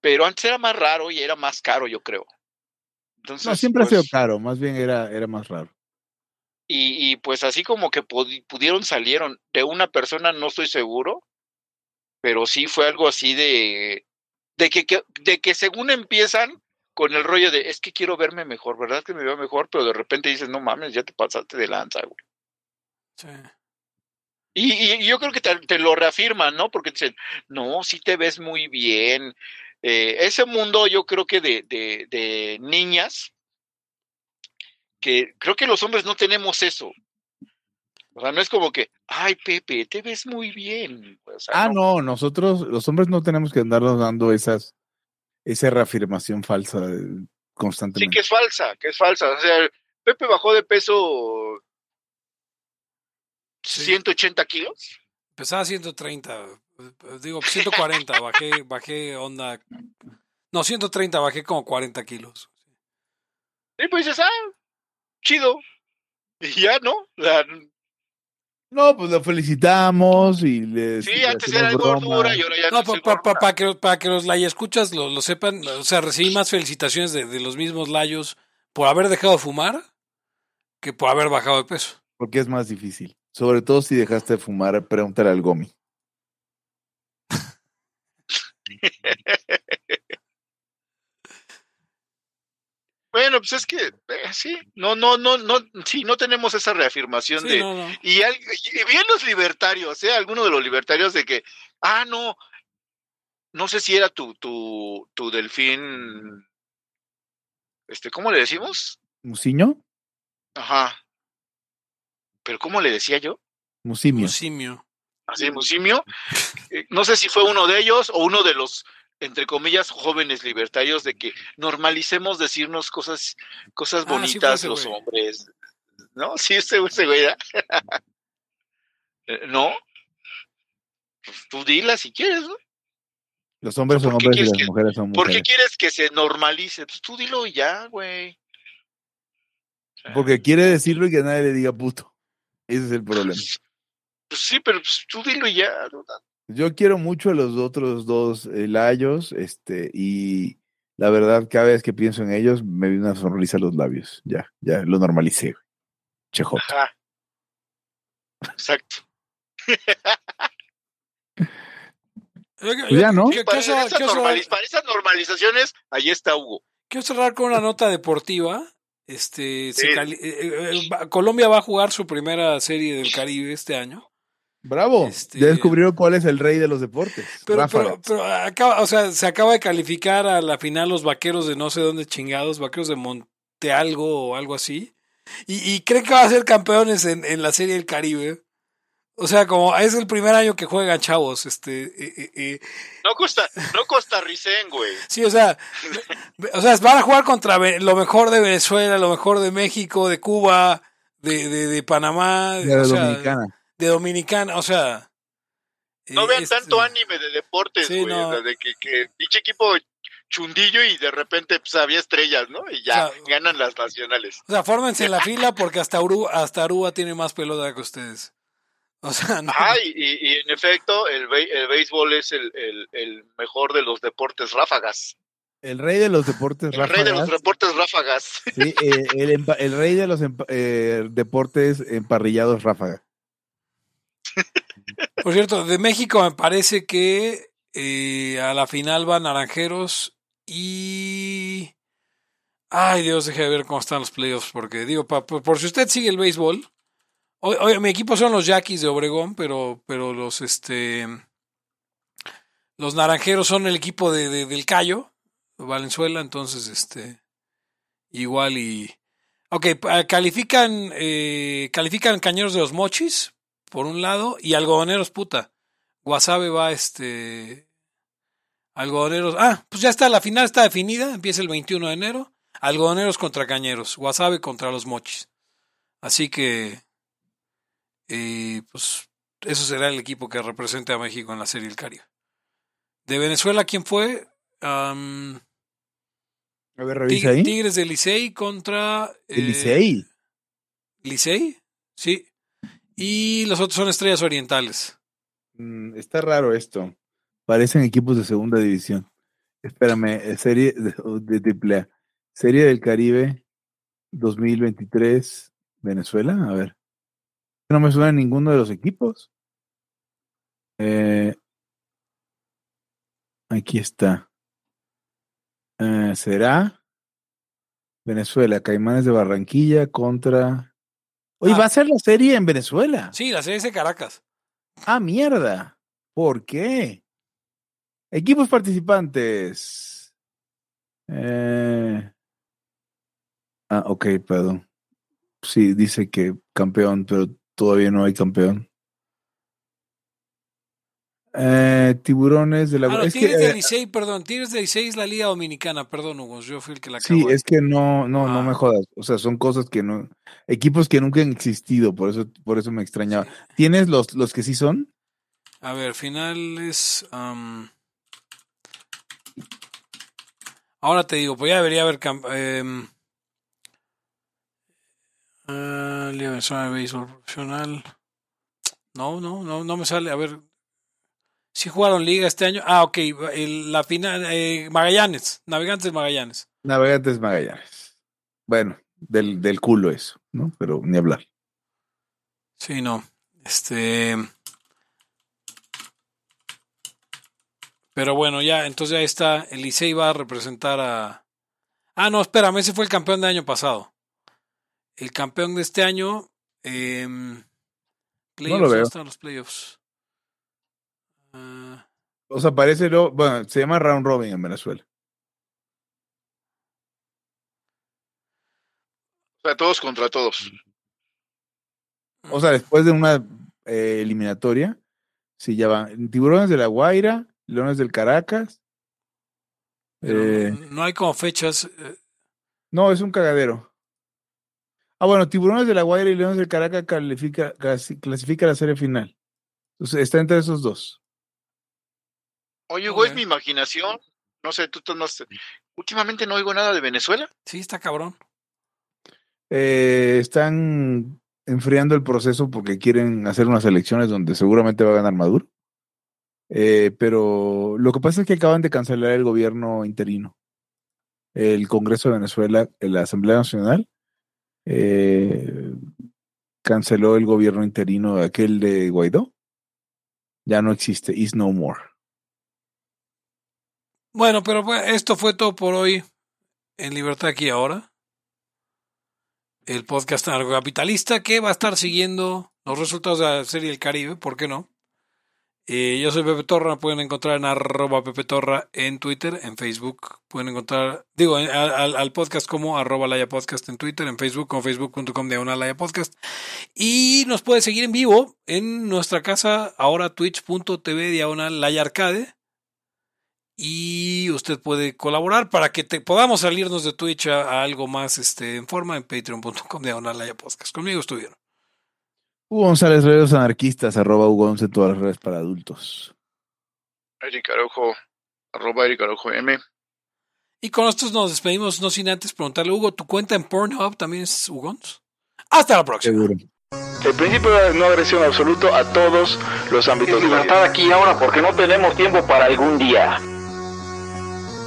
pero antes era más raro y era más caro, yo creo. Entonces, no, siempre ha sido pues caro, más bien era, era más raro. Y, pues así como que pudieron, salieron de una persona, no estoy seguro, pero sí fue algo así de, de que, de que según empiezan con el rollo de, es que quiero verme mejor, ¿verdad que me veo mejor? Pero de repente dices, no mames, ya te pasaste de lanza, güey. Sí. Y, yo creo que te, lo reafirman, ¿no? Porque dicen, no, sí te ves muy bien. Eh, ese mundo yo creo que de, de, niñas, que creo que los hombres no tenemos eso. O sea, no es como que, ay, Pepe, te ves muy bien. ah, no. nosotros, los hombres no tenemos que andarnos dando esas, esa reafirmación falsa constantemente. Sí, que es falsa, que es falsa. O sea, Pepe bajó de peso 180 kilos. Pesaba 130, digo 140, bajé, bajé onda. No, 130, bajé como 40 kilos. Y pues dices, ah, chido. Y ya, ¿no? no, pues lo felicitamos y le. Sí, antes era de gordura y ahora ya no. no para que, para que los escuchas lo, lo, sepan, o sea, recibí más felicitaciones de, de los mismos layos por haber dejado de fumar que por haber bajado de peso. Porque es más difícil. Sobre todo si dejaste de fumar, pregúntale al Gomi. Bueno, pues es que eh, sí, no, no, no, no, sí, no tenemos esa reafirmación de Y, bien los libertarios, ¿eh? Algunos de los libertarios de que, ah, no, no sé si era tu, tu, tu delfín, este, ¿cómo le decimos? ¿Musiño? Ajá pero ¿cómo le decía yo? Musimio. Musimio. Así, Musimio. Eh, no sé si fue uno de ellos o uno de los, entre comillas, jóvenes libertarios de que normalicemos decirnos cosas, cosas ah, bonitas los hombres. ¿No? Sí, ese, ese güey. [LAUGHS] Eh, ¿No? pues tú dila si quieres, ¿no? Los hombres son ¿por qué hombres y las que- mujeres son ¿Por qué mujeres. quieres que se normalice? Pues tú dilo y ya, güey. O sea, Porque quiere decirlo y que nadie le diga puto. Ese es el problema. pues sí, pero pues tú dilo y ya. ¿no? Yo quiero mucho a los otros dos eh, layos, este, y la verdad, cada vez que pienso en ellos, me viene una sonrisa a los labios. Ya, ya lo normalicé. güey. Chejo. Ajá. Exacto. [LAUGHS] Pues ya, ¿no? Para, esas quiero cerrar- normaliz- para esas normalizaciones, ahí está Hugo. quiero cerrar con una nota deportiva. Este, Sí. cali- eh, eh, va- Colombia va a jugar su primera serie del Caribe este año. Bravo. Este- Ya descubrieron cuál es el rey de los deportes. Pero, pero, pero acaba, o sea, se acaba de calificar a la final los vaqueros de no sé dónde chingados, vaqueros de Monte algo o algo así. Y, y creen que va a ser campeones en, en la serie del Caribe. O sea, como es el primer año que juegan chavos, este, eh, eh, eh, No costa, no costarricen, güey. sí, o sea, o sea, van a jugar contra lo mejor de Venezuela, lo mejor de México, de Cuba, de, de, de Panamá, De la o sea, dominicana. De Dominicana, o sea. No eh, vean este- tanto anime de deportes, Sí, güey. no. o sea, de que, que pinche equipo chundillo y de repente pues había estrellas, ¿no? Y ya O sea, ganan las nacionales. O sea, fórmense en la [LAUGHS] fila porque hasta Aruba, hasta Aruba tiene más pelota que ustedes. O sea, [LAUGHS] no. Ajá, y, y- y en efecto, el, el béisbol es el, el- el mejor de los deportes ráfagas. El rey de los deportes El rey de los ráfagas. deportes ráfagas. Sí, eh, el, rey de los eh, deportes emparrillados ráfaga. Por cierto, de México me parece que eh, a la final van Naranjeros y... Ay Dios, deje de ver cómo están los playoffs, porque digo, pa- por, si usted sigue el béisbol, oye, mi equipo son los Yaquis de Obregón, pero, pero los este los Naranjeros son el equipo de, de- del Cayo, Valenzuela, entonces este igual y ok, califican eh, califican Cañeros de los Mochis por un lado y Algodoneros puta. Guasave va este Algodoneros. Ah, pues ya está, la final está definida, empieza el 21 de enero. Algodoneros contra Cañeros, Guasave contra los Mochis. Así que, eh, pues, eso será el equipo que represente a México en la Serie del Caribe. De Venezuela, ¿quién fue? A ver, Tig- revisa ahí. Tigres de Licey contra... eh, El Licey. Licey, sí. Y los otros son Estrellas Orientales. Mm, está raro esto. Parecen equipos de segunda división. Espérame, eh, serie de, triple. Serie del Caribe 2023 Venezuela. A ver. No me suena ninguno de los equipos. Eh, aquí está. Eh, ¿Será? Venezuela, Caimanes de Barranquilla contra. Oye, Ah. va a ser la serie en Venezuela. Sí, la serie es de Caracas. Ah, mierda. ¿Por qué? Equipos participantes. Eh... Ah, ok, perdón. Sí, dice que campeón, pero todavía no hay campeón. Eh, tiburones de la... Ah, no, es que, de eh, Licey, perdón. Tigres de Licey es la Liga Dominicana, perdón, Hugo. Yo fui el que la sí, acabó. es que no, no, no Ah. me jodas. O sea, son cosas que no... Equipos que nunca han existido, por eso, por eso me extrañaba. ¿Tienes los, los que sí son? A ver, finales. ahora te digo, pues ya debería haber. em, ah, Liga Venezolana de Béisbol Profesional. No, no, no, no me sale. A ver. Si jugaron Liga este año. Ah, ok. el- la final. eh, Magallanes. Navegantes Magallanes. Navegantes Magallanes. Bueno, del, del culo eso, ¿no? Pero ni hablar. Sí, no. Este. Pero bueno, ya, entonces ya está. El Licey va a representar a. Ah, no, espérame, ese fue el campeón del año pasado. El campeón de este año. em, playoffs, lo ¿dónde veo. están los playoffs? O sea, parece lo, bueno, se llama round robin en Venezuela. O sea, todos contra todos. O sea, después de una eh, eliminatoria, sí ya van Tiburones de la Guaira, Leones del Caracas. eh, no, no hay como fechas. eh, no, es un cagadero. Ah, bueno, Tiburones de la Guaira y Leones del Caracas califica, clasi- clasifica la serie final. Entonces, está entre esos dos. Oye, Hugo, es mi imaginación. No sé, tú, sé. Últimamente no oigo nada de Venezuela. Sí, está cabrón. Eh, están enfriando el proceso porque quieren hacer unas elecciones donde seguramente va a ganar Maduro. Eh, pero lo que pasa es que acaban de cancelar el gobierno interino. El Congreso de Venezuela, la Asamblea Nacional, eh, canceló el gobierno interino, aquel de Guaidó. Ya no existe, is no more. Bueno, pero pues, esto fue todo por hoy en Libertad aquí ahora. El podcast capitalista que va a estar siguiendo los resultados de la serie El Caribe, ¿por qué no? Eh, yo soy Pepe Torra, pueden encontrar en arroba Pepe Torra en Twitter, en Facebook, pueden encontrar, digo, al, al, podcast como arroba Laya Podcast en Twitter, en Facebook, como facebook.com diagonal Laya Podcast. Y nos puede seguir en vivo en nuestra casa, ahora twitch.tv diagonal Laya Arcade. Y usted puede colaborar para que te, podamos salirnos de Twitch a, a algo más este, en forma en patreon.com diagonal Laya Podcast. Conmigo estuvieron. Hugo González, redes anarquistas, arroba Hugo González en todas las redes para adultos. Eric Araujo, arroba Eric Araujo M. Y con estos nos despedimos, no sin antes preguntarle, Hugo, ¿tu cuenta en Pornhub también es Hugons? Hasta la próxima. Seguro. El principio de no agresión absoluto a todos los ámbitos. Es libertad aquí ahora porque no tenemos tiempo para algún día.